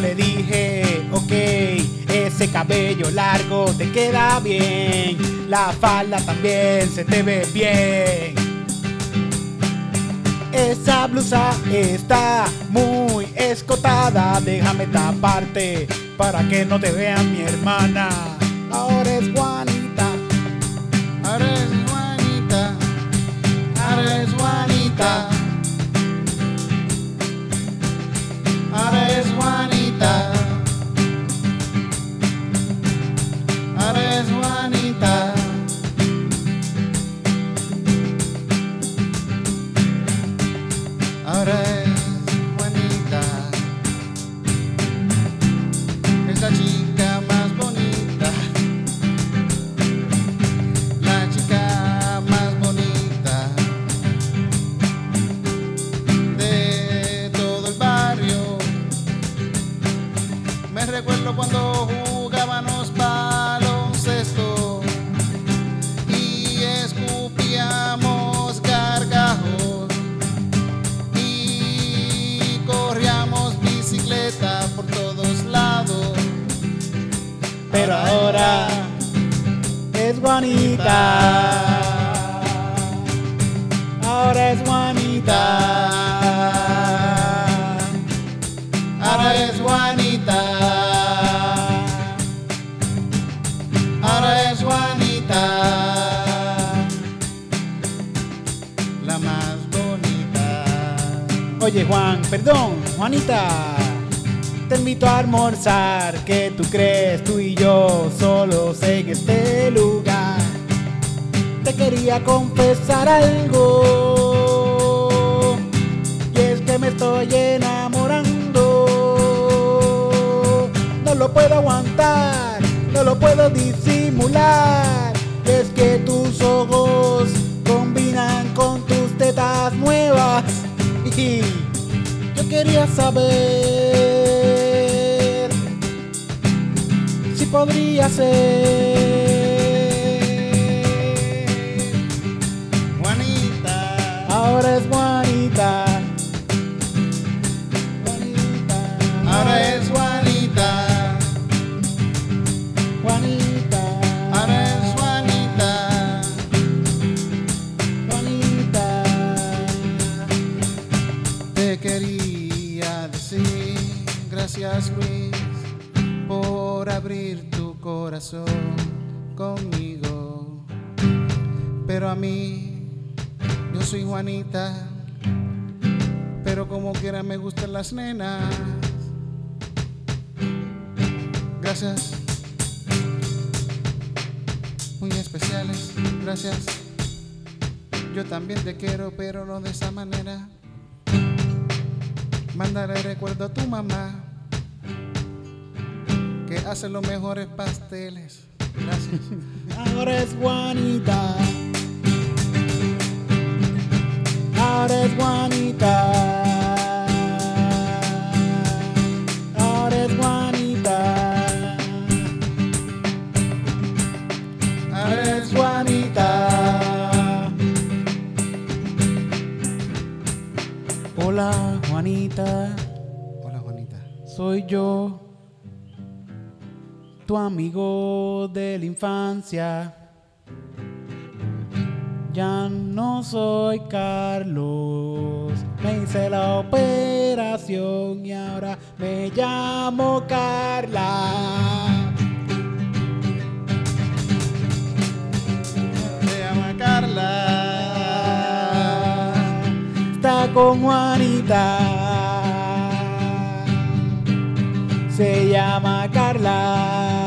le dije, ok, ese cabello largo te queda bien, la falda también se te ve bien. Esa blusa está muy escotada, déjame taparte para que no te vean mi hermana. Ahora es Juanita, Ahora es Juanita, ahora es Juanita, estoy enamorando. No lo puedo aguantar, no lo puedo disimular. Es que tus ojos combinan con tus tetas nuevas. Y yo quería saber si podría ser. Juanita. Ahora es abrir tu corazón conmigo. Pero a mí, yo soy Juanita, pero como quiera me gustan las nenas. Gracias, muy especiales, gracias. Yo también te quiero, pero no de esa manera. Mándale recuerdo a tu mamá que hace los mejores pasteles. Gracias. Ahora es Juanita. Ahora es Juanita. Ahora es Juanita. Ahora es Juanita. Hola, Juanita. Hola, Juanita. Soy yo, tu amigo de la infancia. Ya no soy Carlos, me hice la operación y ahora me llamo Carla. Se llama Carla. Está con Juanita. Se llama Carla.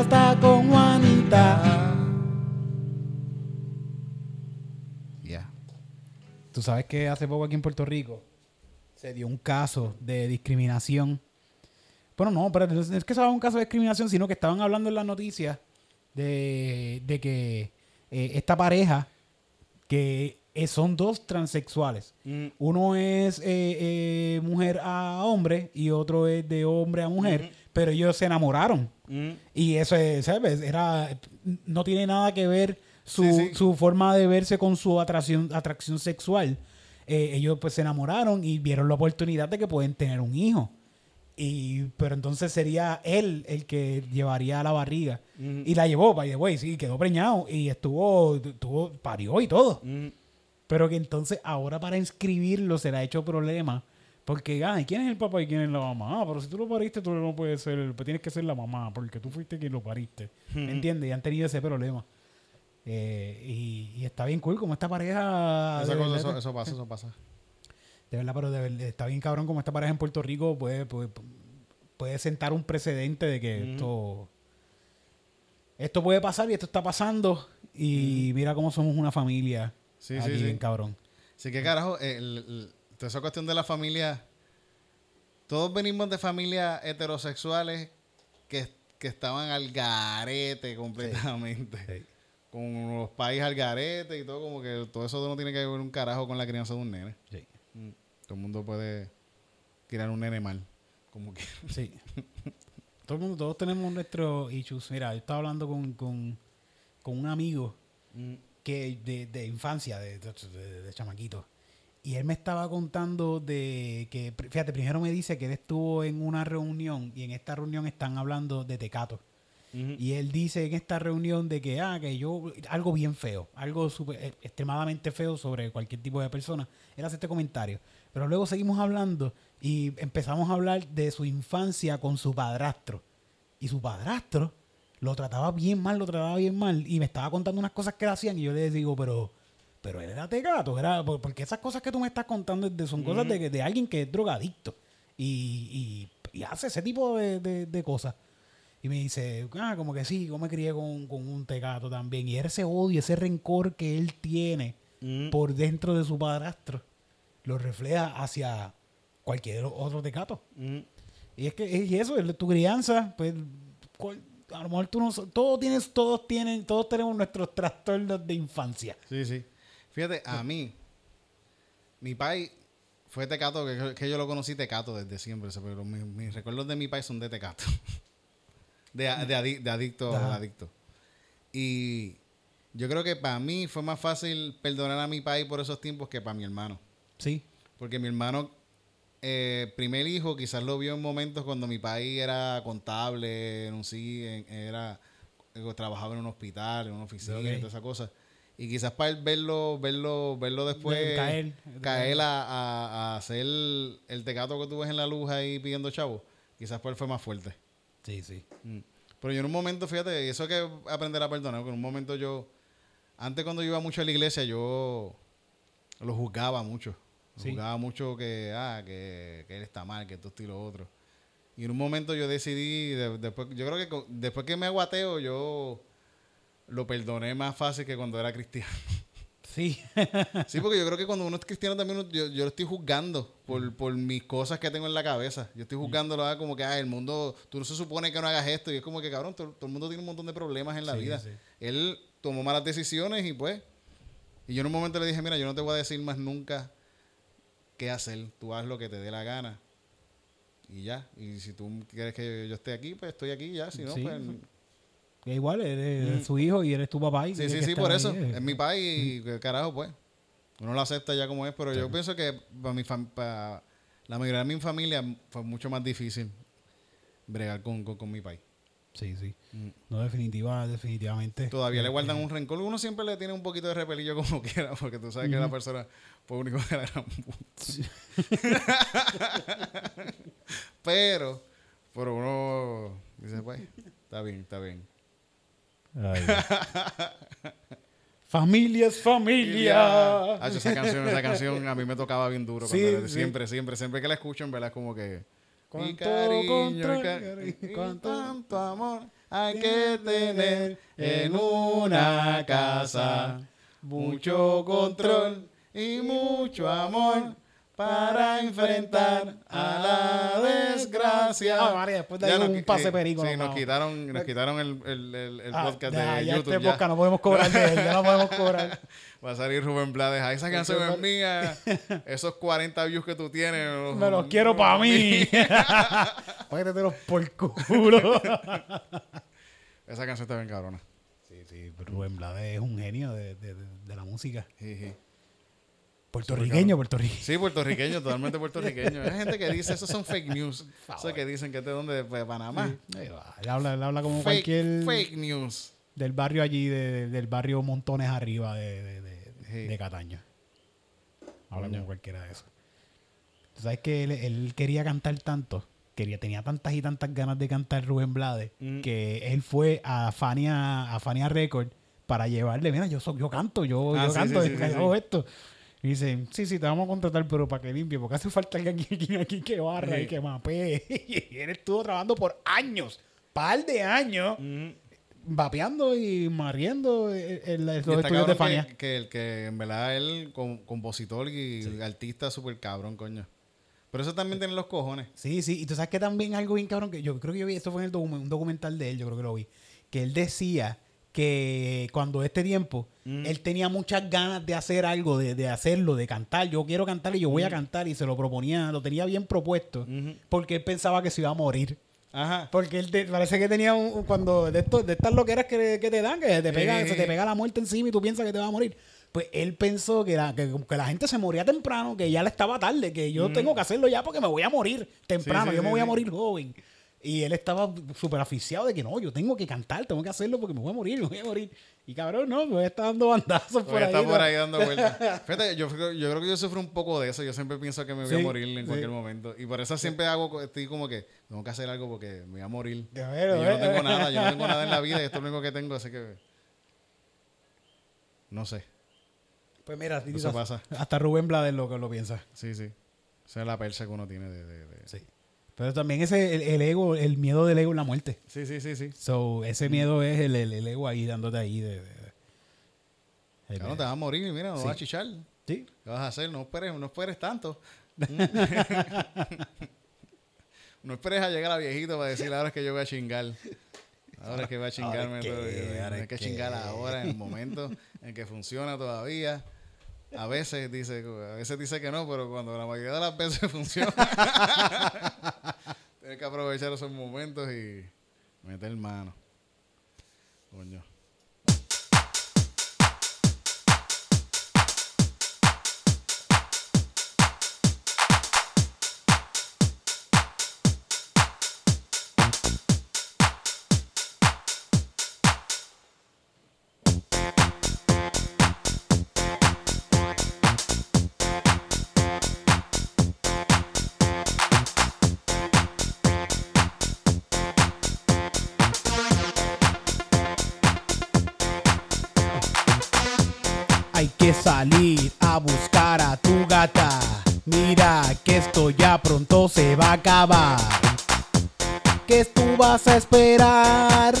Está con Juanita. Ya. Tú sabes que hace poco aquí en Puerto Rico se dio un caso de discriminación. Bueno, no, pero es que se un caso de discriminación, sino que estaban hablando en las noticias de, de que eh, esta pareja, que eh, son dos transexuales. Uno es eh, eh, mujer a hombre y otro es de hombre a mujer, pero ellos se enamoraron. Y eso es, ¿sabes? Era, no tiene nada que ver su, Sí, sí. su forma de verse con su atracción, atracción sexual. Eh, ellos pues se enamoraron y vieron la oportunidad de que pueden tener un hijo. Y, pero entonces sería él el que llevaría la barriga. Y la llevó, by the way, sí, quedó preñado y estuvo, estuvo, parió y todo. Pero que entonces ahora para inscribirlo será hecho problema. Porque, ay, ¿quién es el papá y quién es la mamá? Ah, pero si tú lo pariste, tú no puedes ser, pues tienes que ser la mamá, porque tú fuiste quien lo pariste. ¿Me entiendes? Y han tenido ese problema. Eh, y, y está bien cool como esta pareja... Esa cosa, eso, eso pasa, eso pasa. de verdad, pero de verdad, está bien cabrón como esta pareja en Puerto Rico puede, puede, puede sentar un precedente de que esto esto puede pasar y esto está pasando y mira cómo somos una familia Sí, aquí sí, sí. bien cabrón. Así que carajo, el- el- toda esa cuestión de la familia, todos venimos de familias heterosexuales que, que estaban al garete completamente. Sí. Con los países al garete y todo, como que todo eso no tiene que ver un carajo con la crianza de un nene. Sí. Todo el mundo puede criar un nene mal, como que. Sí. Todo el mundo, todos tenemos nuestros issues. Mira, yo estaba hablando con, con, con un amigo que de, de infancia, de, de, de- de chamaquito. Y él me estaba contando de que, fíjate, primero me dice que él estuvo en una reunión y en esta reunión están hablando de tecato. Y él dice en esta reunión de que, ah, que yo, algo bien feo, algo súper- eh, extremadamente feo sobre cualquier tipo de persona. Él hace este comentario. Pero luego seguimos hablando y empezamos a hablar de su infancia con su padrastro. Y su padrastro lo trataba bien mal, lo trataba bien mal. Y me estaba contando unas cosas que hacían y yo le digo, pero, pero él era tecato, era, por- porque esas cosas que tú me estás contando son cosas de, de alguien que es drogadicto y, y- y hace ese tipo de, de- de cosas. Y me dice, ah, como que sí, yo me crié con, con un tecato también. Y ese odio, ese rencor que él tiene por dentro de su padrastro, lo refleja hacia cualquier otro tecato. Y es que es eso, es tu crianza, pues cual- a lo mejor tú no todos tienes, todos tienen, todos tenemos nuestros trastornos de infancia. Sí, sí. Fíjate, a mí, mi pai fue tecato, que, que yo lo conocí tecato desde siempre, pero mis, mis recuerdos de mi pai son de tecato. De, a- de, adi- de adicto Ajá. adicto. Y yo creo que para mí fue más fácil perdonar a mi pai por esos tiempos que para mi hermano. Sí, Porque mi hermano, eh, primer hijo, quizás lo vio en momentos cuando mi país era contable, en un sí, en- era, eh, trabajaba en un hospital, en una oficina Ok. y toda esa cosa. Y quizás para él verlo, verlo, verlo después, De caer. caer a, a- a hacer el tecato que tú ves en la luz ahí pidiendo chavo, quizás para él fue más fuerte. sí, sí. Mm. Pero yo en un momento, fíjate, eso que aprender a perdonar, porque en un momento yo, antes cuando yo iba mucho a la iglesia, yo lo juzgaba mucho. Lo Sí. Juzgaba mucho que, ah, que, que él está mal, que esto y lo otro. Y en un momento yo decidí, de- después, yo creo que después que me aguateo, yo lo perdoné más fácil que cuando era cristiano. Sí. Sí, porque yo creo que cuando uno es cristiano también yo, yo lo estoy juzgando por, por mis cosas que tengo en la cabeza. Yo estoy juzgándolo ah, como que ah, el mundo, tú no se supone que no hagas esto. Y es como que cabrón, todo, todo el mundo tiene un montón de problemas en la Sí, vida. sí. Él tomó malas decisiones y pues. Y yo en un momento le dije, mira, yo no te voy a decir más nunca qué hacer. Tú haz lo que te dé la gana. Y ya. Y si tú quieres que yo esté aquí, pues estoy aquí ya. Si no, Sí. pues. Que igual, eres su hijo y eres tu papá. Y Sí, sí, sí, por eso. eh. Es mi país y que carajo, pues. Uno lo acepta ya como es, pero yo pienso que para mi para la mayoría de mi familia fue mucho más difícil bregar con, con, con mi país. Sí, sí. Mm. No, definitiva, definitivamente. Todavía le Eh, guardan un rencor. Uno siempre le tiene un poquito de repelillo como quiera, porque tú sabes que la persona fue único de la gran puta. pero, pero uno dice, pues, está bien, está bien. Ay, familia es familia. Ah, esa canción, esa canción a mí me tocaba bien duro. Sí, cuando sí. Siempre, siempre, siempre que la escucho, en verdad, es como que. Con y todo cariño, control, y ca- cari- y con tanto amor hay que tener en una casa. Mucho control y mucho amor para enfrentar a la desgracia. Ah, María, después de ahí nos un pase perico, Sí, nos quitaron, nos quitaron el, el, el, el Ah, podcast ya, de ya YouTube. este ya. podcast no podemos cobrar de él, ya no podemos cobrar. Va a salir Rubén Blades. Ah, esa canción es mía. Esos 40 views que tú tienes. Me los quiero para mí. Métetelos por culo. Esa canción está bien cabrona. sí, sí, Rubén Blades es un genio de, de- de- de la música. Sí, sí. Puertorriqueño, puertorriqueño. Sí, puertorriqueño, totalmente puertorriqueño. Hay gente que dice, esos son fake news. Eso que dicen que es de donde, de Panamá. Ahí va, Él habla, él habla como Fake, cualquier fake news. del barrio allí, de- del barrio Montones arriba de, de, de- Sí. de Cataño. Habla como cualquiera de eso. Tú sabes que él, él quería cantar tanto, quería, tenía tantas y tantas ganas de cantar Rubén Blades, Mm. que él fue a Fania, a Fania Record para llevarle, mira, yo soy, yo canto, yo, Ah, yo sí, canto, yo esto. Y dice, sí, sí, te vamos a contratar, pero para que limpie, porque hace falta alguien aquí, aquí, aquí que barra Sí. y que mapee. Y él estuvo trabajando por años, par de años, vapeando y mariendo Y está estudios de Fania. que, que, el que en verdad él, com- compositor y artista súper cabrón, coño. Pero eso también tiene los cojones. Sí, sí, y tú sabes que también algo bien cabrón, que yo creo que yo vi, esto fue en el docu- un documental de él, yo creo que lo vi, que él decía que cuando este tiempo, él tenía muchas ganas de hacer algo, de, de hacerlo, de cantar, yo quiero cantar y yo voy a cantar, y se lo proponía, lo tenía bien propuesto, porque él pensaba que se iba a morir. Ajá. Porque él te- parece que tenía un, cuando de, esto, de estas loqueras que, que te dan, que te pega, se te pega la muerte encima y tú piensas que te va a morir. Pues él pensó que la, que, que la gente se moría temprano, que ya le estaba tarde, que yo tengo que hacerlo ya porque me voy a morir temprano, Sí, sí, yo me voy a morir joven. Y él estaba súper aficiado de que no, yo tengo que cantar, tengo que hacerlo porque me voy a morir, me voy a morir. Y cabrón, no, me está dando bandazos por ahí. está por ¿no? ahí dando vueltas. Fíjate, yo, creo- yo creo que yo sufro un poco de eso. Yo siempre pienso que me voy a morir en sí. cualquier momento. Y por eso siempre hago, estoy como que tengo que hacer algo porque me voy a morir. Ver, Y yo no tengo nada, yo no tengo nada en la vida y esto es lo único que tengo, así que. No sé. Pues mira, Eso pasa. hasta Rubén Blades lo que lo piensa. Sí, sí. Esa es la persa que uno tiene de. de- de- Sí. Pero también ese, el, el ego, el miedo del ego en la muerte. Sí, sí, sí, sí. So, ese miedo es el, el, el ego ahí dándote ahí de... de- de- Claro, te vas a morir y mira, no Sí. vas a chichar. Sí. ¿Qué vas a hacer? No esperes, no esperes tanto. no esperes a llegar a viejito para decir ahora es que yo voy a chingar. Ahora es que voy a chingarme. ahora Hay que que. chingar ahora, en el momento en que funciona todavía. A veces dice, a veces dice que no, pero cuando la mayoría de las veces funciona, tienes que aprovechar esos momentos y meter mano. Acabar. ¿Qué tú vas a esperar?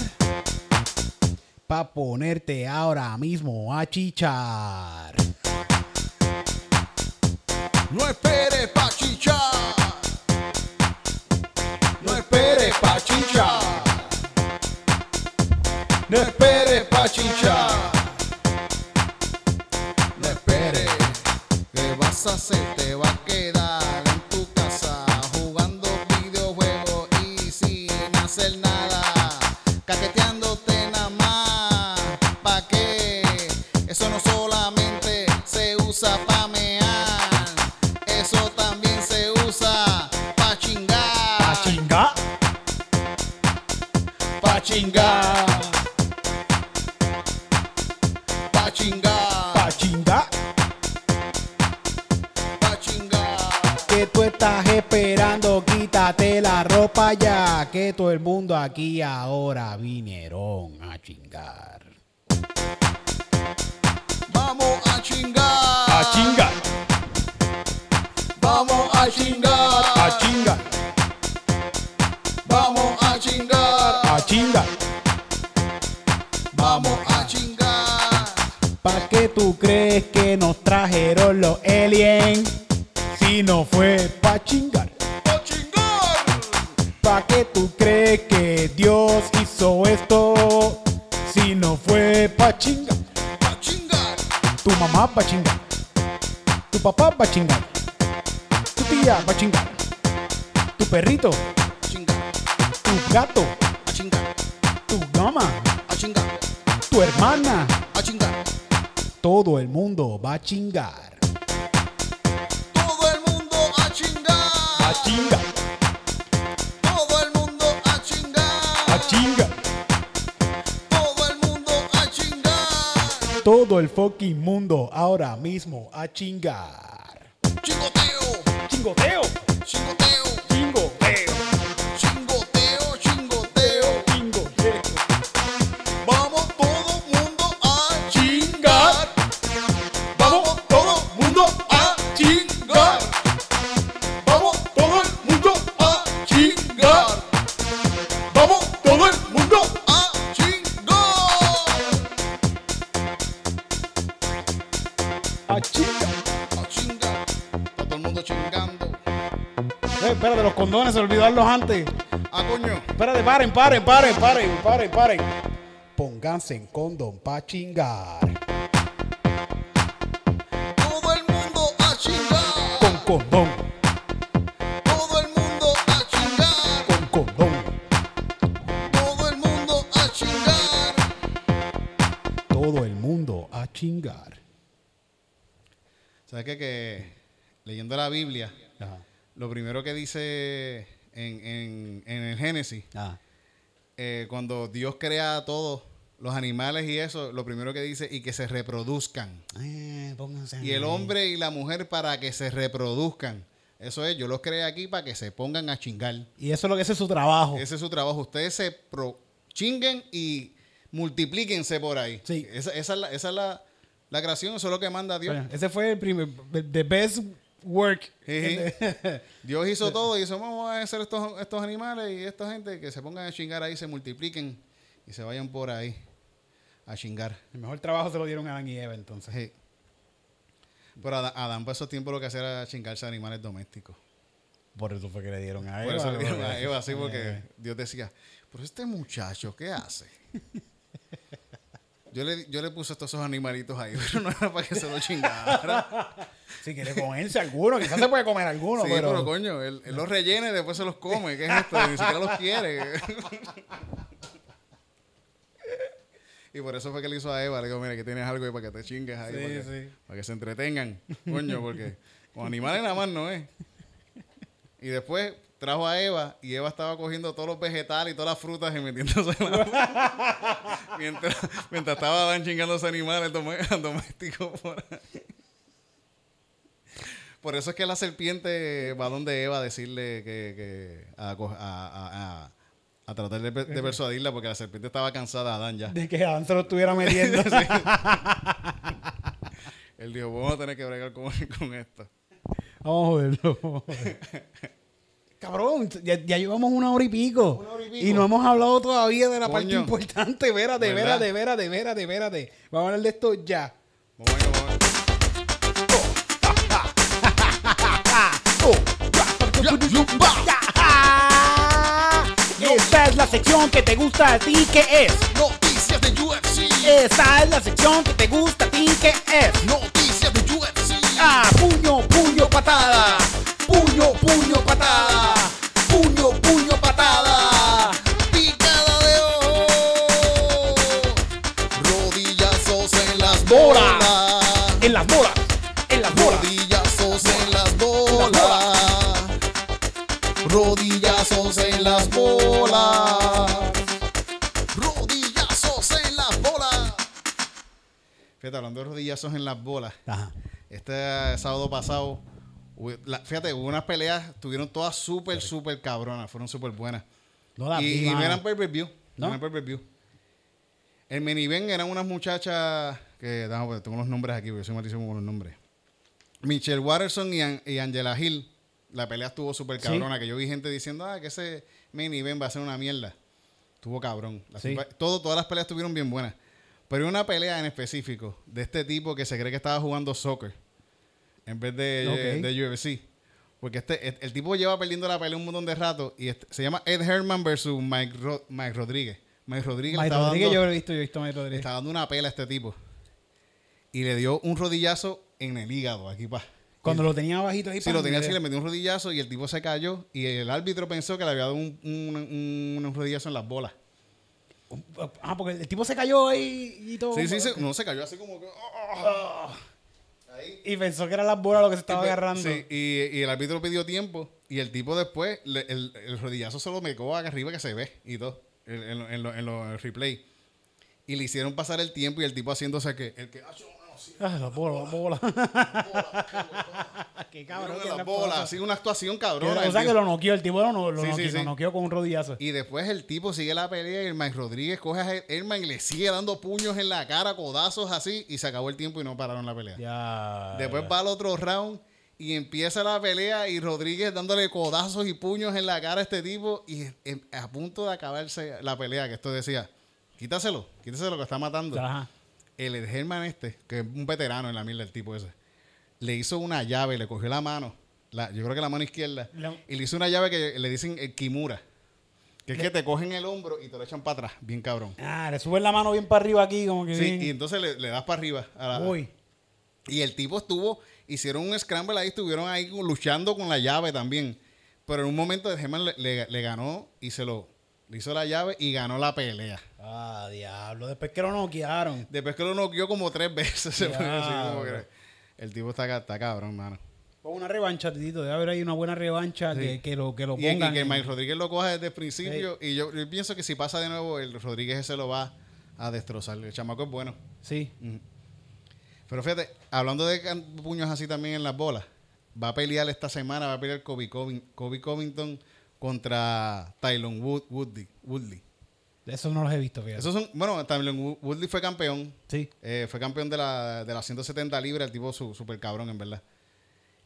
Pa' ponerte ahora mismo a chichar. No esperes pa' chichar. No esperes pa' chichar. No esperes pa' chichar. No esperes. ¿Qué vas a hacer? Te vas a quedar Pa' chingar. Pa' chingar. Pa' chingar. Pa' chingar. Que tú estás esperando, quítate la ropa ya. Que todo el mundo aquí ahora vinieron a chingar. Vamos a chingar. A chingar, Vamos a chingar. a chingar, Vamos a chingar. a chingar. Vamos a chingar. ¿Pa' qué tú crees que nos trajeron los aliens? Si no fue pa' chingar. Pa' chingar. ¿Pa' qué tú crees que Dios hizo esto? Si no fue pa' chingar. Pa' chingar. Tu mamá va a chingar. Tu papá va a chingar. Tu tía va a chingar. Tu perrito, gato, A chingar. tu gama, A chingar. tu hermana. A chingar. Todo el mundo va a chingar. Todo el mundo a chingar. A chingar, Todo el mundo a chingar. a chingar. Todo el mundo a chingar. Todo el fucking mundo ahora mismo a chingar. Chingoteo, Chingoteo. chingoteo, espérate, los condones, se olvidarlos antes. Ah, coño. Espérate, paren, paren, paren, paren, paren, paren. Pónganse en condón pa' chingar. Todo el mundo a chingar. Con condón, Todo el mundo a chingar. con condón. Todo el mundo a chingar. Todo el mundo a chingar. ¿Sabes qué? Que leyendo la Biblia, Ajá. Lo primero que dice en, en- en el Génesis, Ah. eh, cuando Dios crea a todos los animales y eso, lo primero que dice, y que se reproduzcan. Eh, Y el hombre y la mujer para que se reproduzcan. Eso es, yo los creé aquí para que se pongan a chingar. Y eso es lo que ese es su trabajo. Ese es su trabajo. Ustedes se pro- chinguen y multiplíquense por ahí. Sí. Esa, esa es, la, esa es la, la creación, eso es lo que manda Dios. Bueno, ese fue el primer, the best work. Sí, Dios hizo todo y hizo, vamos a hacer estos, estos animales y esta gente que se pongan a chingar ahí, se multipliquen y se vayan por ahí a chingar. El mejor trabajo se lo dieron a Adán y Eva, entonces. Sí. Pero Adán, Adán para esos tiempos lo que hacía era chingarse a animales domésticos. Por eso fue que le dieron a Eva. Por eso le dieron a Eva así porque Eh, Dios decía, pero este muchacho, ¿qué hace? Yo le, yo le puse todos esos animalitos ahí, pero no era para que se lo chingara. Si quiere comerse alguno, quizás se puede comer alguno, sí, pero... pero, coño, él, él los rellena y después se los come. ¿Qué es esto? Ni siquiera los quiere. y por eso fue que le hizo a Eva. Le digo, mira, que tienes algo ahí para que te chingues ahí. Sí, para, que, sí. para que se entretengan. Coño, porque con animales nada más no es. Y después trajo a Eva y Eva estaba cogiendo todos los vegetales y todas las frutas y metiéndose en la mientras, mientras estaba Adán chingando a los animales domésticos por ahí. Por eso es que la serpiente va donde Eva a decirle que, que a, co- a- a- a- a tratar de, pe- de persuadirla porque la serpiente estaba cansada de Adán ya. De que Adán se lo estuviera metiendo. Él dijo, vamos a tener que bregar con, con esto. Vamos a joderlo. vamos a joder. Cabrón, ya, ya llevamos una hora y pico. Una hora y pico. Y no hemos hablado todavía de la parte Coño. importante. Espérate, espérate, espérate, espérate, espérate. Vamos a hablar de esto ya. A ver. Esta es la sección que te gusta a ti, ¿qué es? Noticias de UFC. Esta es la sección que te gusta a ti, ¿qué es? Noticias de UFC. Ah, puño, puño, patada. Puño, puño, patada. Puño, puño, patada. Picada de ojo. Rodillazos en las Bola. bolas. En las bolas. En las bolas. Rodillazos en las bolas. Rodillazos en las bolas. Rodillazos en las bolas. Fíjate, hablando de rodillazos en las bolas. Ajá. Este sábado pasado, la- fíjate, hubo unas peleas, tuvieron todas súper, súper cabronas, fueron súper buenas. No las y, vi, y no eran pay per view. No, ¿No? eran pay per view. El miniven eran unas muchachas que, déjame tengo los nombres aquí, porque yo soy malísimo con los nombres. Michelle Watterson y, An- y Angela Hill. La pelea estuvo súper Sí. cabrona, que yo vi gente diciendo, ah, que ese miniven va a ser una mierda. Estuvo cabrón. La Sí. todo, todas las peleas estuvieron bien buenas. Pero hay una pelea en específico de este tipo que se cree que estaba jugando soccer en vez de, Ok. de UFC. Porque este, el, el tipo lleva perdiendo la pelea un montón de rato y este- se llama Ed Herman versus Mike, Ro- Mike Rodríguez. Mike Rodríguez Mike estaba, Rodríguez, yo dando, lo he visto, yo he visto a Mike Rodríguez. estaba dando una pela a este tipo. Y le dio un rodillazo en el hígado, aquí pa. Cuando lo tenía bajito ahí. Sí, pa, lo tenía así, le metió un rodillazo y el tipo se cayó y el árbitro pensó que le había dado un, un, un- un rodillazo en las bolas. Ah, porque el tipo se cayó ahí y todo. Sí, sí, sí, no se cayó así como que... ah. Ahí. Y pensó que eran las bolas lo que se estaba Y, agarrando. sí, y, y el árbitro pidió tiempo y el tipo después, le- el, el rodillazo se lo mecó acá arriba que se ve y todo, en, en, lo- en, lo- en los replay. Y le hicieron pasar el tiempo y el tipo haciéndose que... El que ah, yo, no, sí, Ah, las bolas, las bolas. Qué cabrón, cabrón. ¿qué las bolas, así una actuación cabrona. o el sea que lo noqueó, el tipo lo, no- lo, Sí, noqueó, sí. lo noqueó con un rodillazo. Y después el tipo sigue la pelea y el Mike Rodríguez coge a Herman y le sigue dando puños en la cara, codazos así, y se acabó el tiempo y no pararon la pelea. Ya. Después va al otro round y empieza la pelea y Rodríguez dándole codazos y puños en la cara a este tipo y a punto de acabarse la pelea, que esto decía, quítaselo, quítaselo que está matando. Ajá. El Ed Herman este, que es un veterano en la mil del tipo ese, le hizo una llave, le cogió la mano, la, yo creo que la mano izquierda, La- y le hizo una llave que le dicen el kimura. Que es que te cogen el hombro y te lo echan para atrás, bien cabrón. Ah, le suben la mano bien para arriba aquí, como que Sí, bien. y entonces le, le das para arriba. A la, Uy. y el tipo estuvo, hicieron un scramble ahí, estuvieron ahí luchando con la llave también. Pero en un momento el Germán le, le- le ganó y se lo le hizo la llave y ganó la pelea. Ah, diablo. Después que lo noquearon. Después que lo noqueó como tres veces. se como que- el tipo está, está cabrón, mano. Pon una revancha, Titito. Debe haber ahí una buena revancha que, que lo, que lo Y, y pongan. que Mike Rodríguez lo coja desde el principio. Y yo, yo pienso que si pasa de nuevo, el Rodríguez ese lo va a destrozar. El chamaco es bueno. Sí. Pero fíjate, hablando de puños así también en las bolas, va a pelear esta semana, va a pelear Kobe, Coving- Kobe Covington contra Tylon Wood, Woodley. Woodley. Eso no los he visto, fíjate. Esos son, bueno, Wo- Woodley fue campeón. Sí. eh, fue campeón de la, de las 170 libras, el tipo su, super cabrón, en verdad.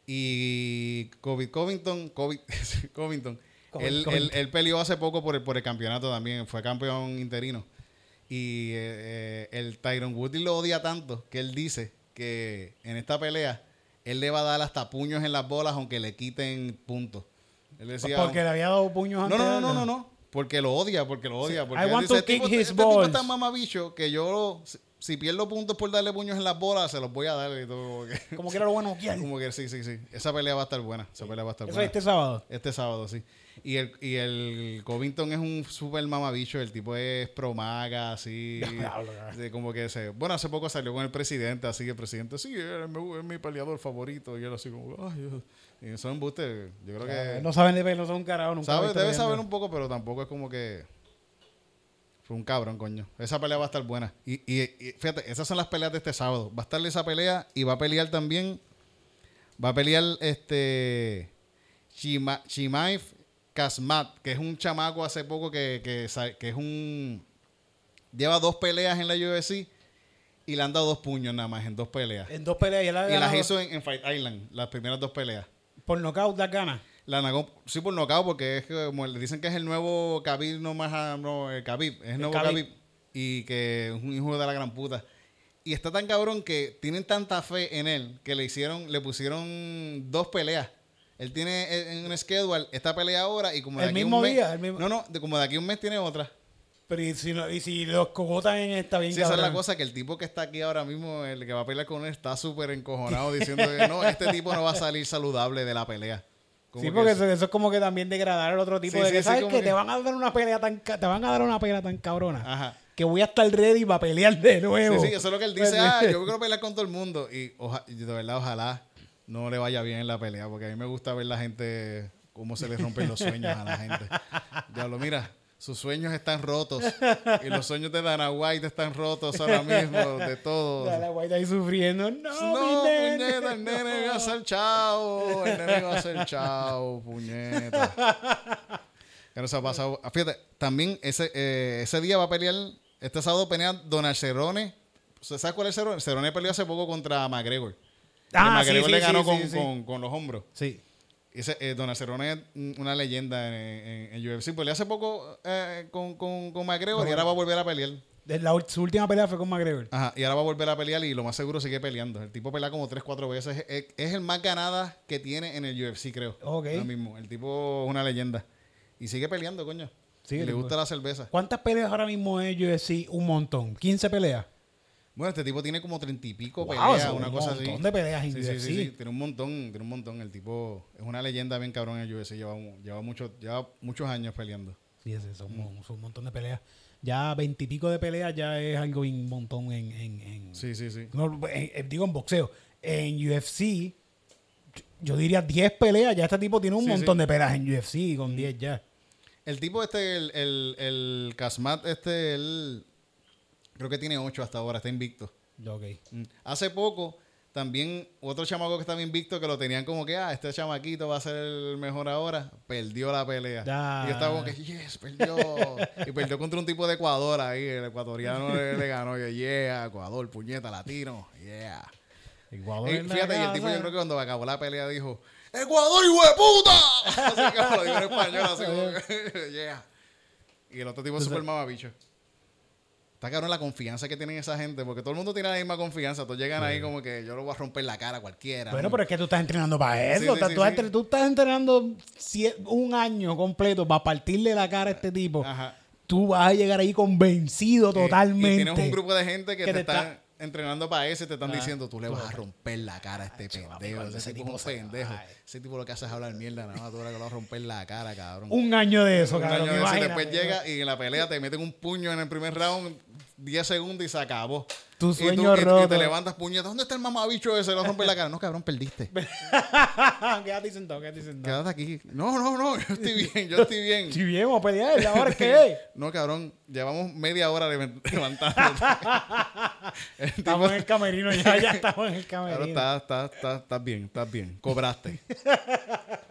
Y Kobe Covington, Kobe, Covington, él, él- él peleó hace poco por el, por el campeonato también, fue campeón interino. Y eh, eh, el Tyron Woodley lo odia tanto que él dice que en esta pelea él le va a dar hasta puños en las bolas aunque le quiten puntos. Él decía, Porque le había dado puños no, antes. no, no, no, él. no, no. Porque lo odia, porque lo odia. Porque I want dice, to este tipo, kick his este tipo balls. tan mamabicho que yo, si, si pierdo puntos por darle puños en las bolas, se los voy a dar y todo. Como que, Como que era lo bueno como que sí, sí, sí. Esa pelea va a estar buena. Esa pelea va a estar Eso buena. es este sábado. Este sábado, sí. Y el, y el Covington es un super mamabicho. El tipo es promaga, así. De como que se. Bueno, hace poco salió con el presidente, así que el presidente, sí, es mi, es mi peleador favorito. Y él así como, ay, Dios". Y embuste. Yo creo que. No saben de pelo, son un carajo. Nunca Sabe, debe saber un poco, pero tampoco es como que. Fue un cabrón, coño. Esa pelea va a estar buena. Y, y, y fíjate, esas son las peleas de este sábado. Va a estar esa pelea y va a pelear también. Va a pelear este. Chima, Chimaev Kasmat, que es un chamaco hace poco que, que, que es un. Lleva dos peleas en la UFC y le han dado dos puños nada más en dos peleas. En dos peleas y él ha Y las hizo en, en Fight Island, las primeras dos peleas. Por nocaut das ganas. La Nagó, sí por nocaut porque es que como le dicen que es el nuevo Khabib, no más, ah, no, el Khabib, es el nuevo Khabib. Khabib. Y que es un hijo de la gran puta. Y está tan cabrón que tienen tanta fe en él que le hicieron, le pusieron dos peleas. Él tiene en en un schedule esta pelea ahora y como de El aquí mismo un mes, día, el mismo- No, no, de- como de aquí a un mes tiene otra. Pero y si, no- y si los cogotan en esta bien Sí, esa es la cabrón? cosa, que el tipo que está aquí ahora mismo, el que va a pelear con él, está súper encojonado diciendo que no, este tipo no va a salir saludable de la pelea. Como Sí, que porque es- eso, eso es como que también degradar al otro tipo Sí, de sí, que sí, sabes como que que- te van a dar una pelea tan te van a dar una pelea tan cabrona Ajá. que voy a estar ready para pelear de nuevo. Sí, sí, eso es lo que él dice. Ah, yo quiero pelear con todo el mundo. Y oja- y de verdad, ojalá no le vaya bien en la pelea, porque a mí me gusta ver la gente, cómo se le rompen los sueños a la gente. Diablo, mira, sus sueños están rotos. Y los sueños de Dana White están rotos ahora mismo, de todos. Ya la guaita ahí sufriendo. No, No, mi nene. puñeta, el nene va a ser chao. El nene va a ser chao, puñeta. Que no se ha pasado. Fíjate, también ese, eh, ese día va a pelear, este sábado pelea Donald Cerrone. ¿Sabes cuál es Cerrone? Cerrone peleó hace poco contra McGregor. Ah, McGregor sí, le ganó sí, con. Con, con los hombros. Sí. Ese, eh, Cerrone es una leyenda en, en, en UFC. Peleó hace poco eh, con, con, con McGregor y ahora va a volver a pelear. La su última pelea fue con McGregor. Ajá, y ahora va a volver a pelear y lo más seguro sigue peleando. El tipo pelea como 3, 4 veces. Es, es el más ganada que tiene en el UFC, creo. Ok. Ahora mismo. El tipo es una leyenda. Y sigue peleando, coño. Sí, y le gusta la cerveza. ¿Cuántas peleas ahora mismo es UFC? Un montón. 15 peleas. Bueno, este tipo tiene como 30 y pico Wow, peleas, eso es una un cosa así. montón de peleas Sí, sí, sí, sí. Tiene un montón, tiene un montón. El tipo es una leyenda bien cabrón en el UFC. Lleva, un- lleva, mucho, lleva muchos años peleando. Sí, mon- son un montón de peleas. Ya veintipico de peleas ya es algo un montón en... en, en- Sí, sí, sí. no, en- en- digo en boxeo. En UFC, yo- yo diría 10 peleas. Ya este tipo tiene un Sí, montón sí. de peleas en UFC con 10 ya. El tipo este, el, el, el Kasmat, este, él creo que tiene 8 hasta ahora, está invicto. Ok. Mm. Hace poco, también otro chamaco que estaba invicto que lo tenían como que, ah, este chamaquito va a ser el mejor ahora, perdió la pelea. Y yo estaba como que, yes, perdió. y perdió contra un tipo de Ecuador ahí, el ecuatoriano le, le ganó. Y yo, yeah, Ecuador, puñeta, latino, yeah. Ecuador Y fíjate, y el tipo yo creo que cuando acabó la pelea dijo, ¡Ecuador, hijo de puta! Así que lo dijo en español, así como yeah. Y el otro tipo es súper mamabicho. Está cabrón la confianza que tienen esa gente, porque todo el mundo tiene la misma confianza. Todos llegan ahí como que yo lo voy a romper la cara a cualquiera. Bueno, ¿no? pero es que tú estás entrenando para eso. Sí, sí, tú, estás entrenando un año completo para partirle la cara a este tipo. Ajá. Tú vas a llegar ahí convencido Y- totalmente. Y tienes un grupo de gente que, que te, está- entrenando para eso y te están Ah, diciendo, tú le vas a romper la cara a este pendejo. Ese, ese tipo es un pendejo. ay. Ese tipo lo que hace es hablar mierda, nada más tú le vas a romper la cara, cabrón. Un año de eso, Un cabrón. año de eso, después llega y en la pelea te meten un puño en el primer round, 10 segundos y se acabó. Tu Y sueño tú- y- y roto. te levantas puñetas. ¿Dónde está el mamabicho ese? Lo rompe la cara. No, cabrón, perdiste. quédate sentado, quédate sentado. Quédate aquí. No, no, no. Yo estoy bien, yo estoy bien. Si bien, vamos a pelear. ¿Ahora qué? No, cabrón. Llevamos media hora lev- levantándote. Estamos en el camerino ya, ya estamos en el Claro, camerino. estás, estás, estás, estás bien, estás bien. Cobraste.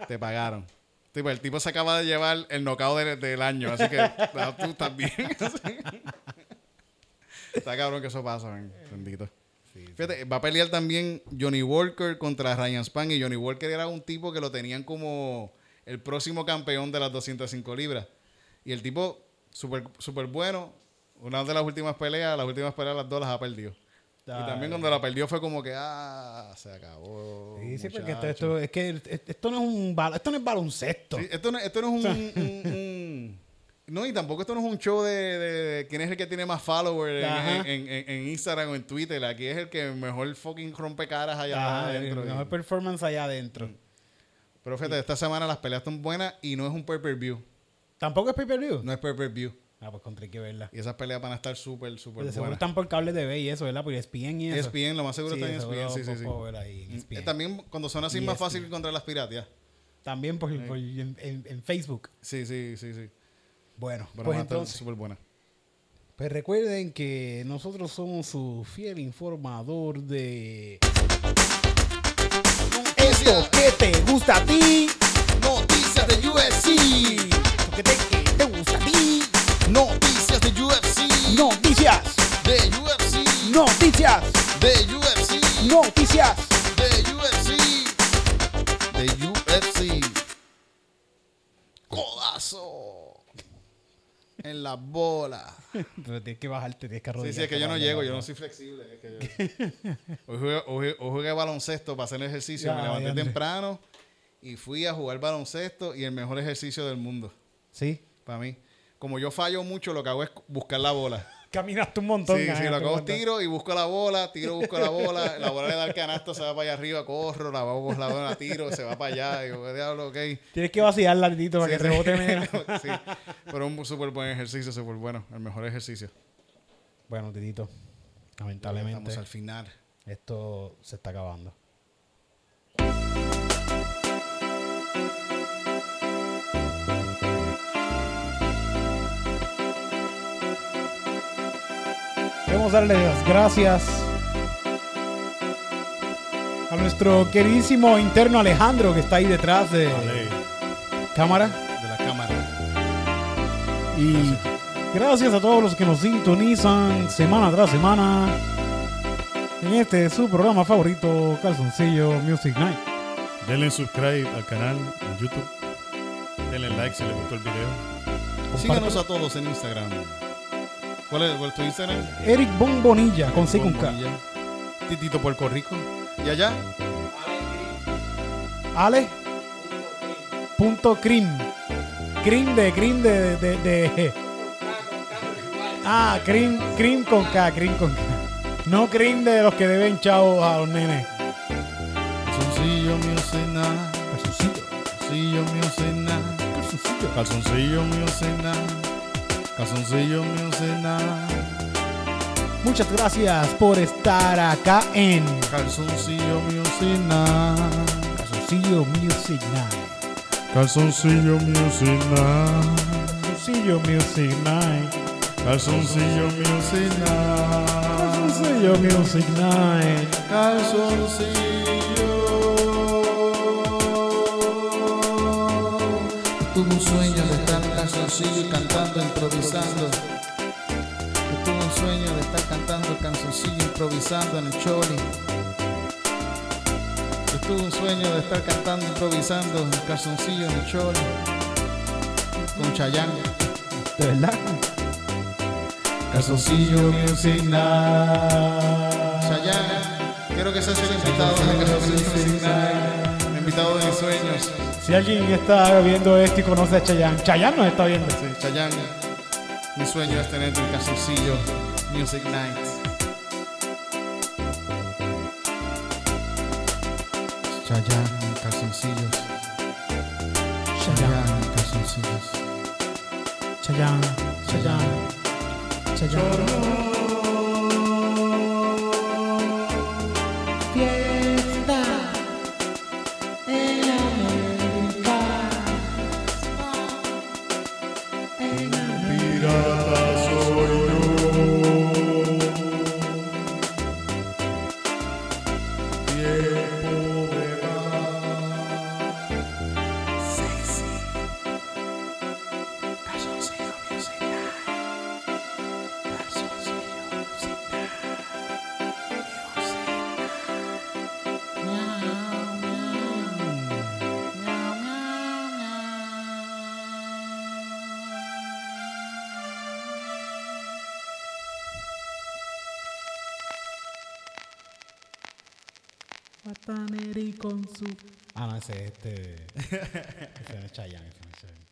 Te pagaron. Tipo, el tipo se acaba de llevar el knockout de- del año, así que tú estás bien. Está cabrón que eso pasa, man. Bendito. Fíjate, va a pelear también Johnny Walker contra Ryan Span. Y Johnny Walker era un tipo que lo tenían como el próximo campeón de las 205 libras. Y el tipo, súper super bueno. Una de las últimas peleas, las últimas peleas, las dos las ha perdido. Y también cuando la perdió fue como que, ah, se acabó. Sí, sí, porque esto, es que esto no es un esto no es baloncesto. Sí, esto, no, esto no es un, un- un- No, y tampoco esto no es un show de, de quién es el que tiene más followers en, en- en- en Instagram o en Twitter. Aquí es el que mejor fucking rompe caras allá Ajá, adentro. el mejor performance allá adentro. Pero fíjate, esta semana las peleas están buenas y no es un pay-per-view. ¿Tampoco es pay-per-view? No es pay-per-view. Ah, pues contra que verla. Y esas peleas van a estar súper, súper de seguro buenas. están por cable TV y eso, ¿verdad? Por ESPN y eso. ESPN, lo más seguro está en ESPN, sí, sí, sí. ahí en Eh, ESPN. También cuando son así es más ESPN. fácil encontrar las piratas. También por, por- en, en- en Facebook. Sí, sí, sí, sí. Bueno, Bueno, pues entonces, súper buenas. pues recuerden que nosotros somos su fiel informador de esto que te gusta a ti, Noticias de UFC. que te, que te gusta a ti, Noticias de UFC. noticias, De UFC. Noticias. de UFC, Noticias. de UFC, de UFC. Codazo en la bola. Pero tienes que bajarte, tienes que Sí, sí, arrodillarte es que yo no llego, yo no soy flexible. es que yo- Hoy, jugué, hoy- hoy jugué baloncesto para hacer ejercicio, Ya, me levanté temprano y fui a jugar baloncesto y el mejor ejercicio del mundo Sí. para mí. Como yo fallo mucho, lo que hago es buscar la bola. Caminaste un montón. Sí, sí, lo hago tiro y busco la bola, tiro, busco la bola, la bola le da el canasto, se va para allá arriba, corro, la bola, la bola, la tiro, se va para allá, y diablo, ok. Tienes que vaciarla, Tito, para Sí, que sí. rebote menos. Sí, pero un súper buen ejercicio, súper bueno, el mejor ejercicio. bueno, Titito, lamentablemente Estamos al final. esto se está acabando. Queremos darle las gracias a nuestro queridísimo interno Alejandro que está ahí detrás de cámara. De la cámara. Y gracias a todos los que nos sintonizan semana tras semana en este su programa favorito, Calzoncillo Music Night. Denle subscribe al canal en YouTube. Denle like si les gustó el video. Síganos a todos en Instagram. ¿Cuál es, cuál es tu Instagram? Eric Bombonilla con C con K. Titito Puerto Rico. ¿Y allá? Ale. Punto cream. Cream de cream de, de, de- Ah, cream, cream con K, cream con K. No cream de los que deben chao a los nenes. Calzoncillo Music Night. Calzoncillo. Calzoncillo Music Night. Calzoncillo. Calzoncillo Music Night. Calzoncillo Music Night. Muchas gracias por estar acá en Calzoncillo Music Night. Calzoncillo Music Night. Calzoncillo Music Night. Calzoncillo Music Night. Calzoncillo Music Night. Calzoncillo Music Night. Calzoncillo. Y cantando, improvisando. Yo tuve un sueño de estar cantando canzoncillo, improvisando en el choli. Yo tuve un sueño de estar cantando, improvisando en calzoncillo en el choli. Con Chayanne. ¿De verdad? Calzoncillo Music Night. Chayanne, quiero que seas el invitado de Calzoncillo Music Night. El invitado de mis sueños. Si alguien está viendo esto y conoce a Chayanne, Chayanne nos está viendo. Sí, Chayanne, mi sueño es tenerte en Calzoncillo Music Night. Chayanne calzoncillos. Chayanne calzoncillos. Chayanne, Chayanne, Chayanne. Fiesta Es este. ese no es Chayanne, ese no es Chayanne.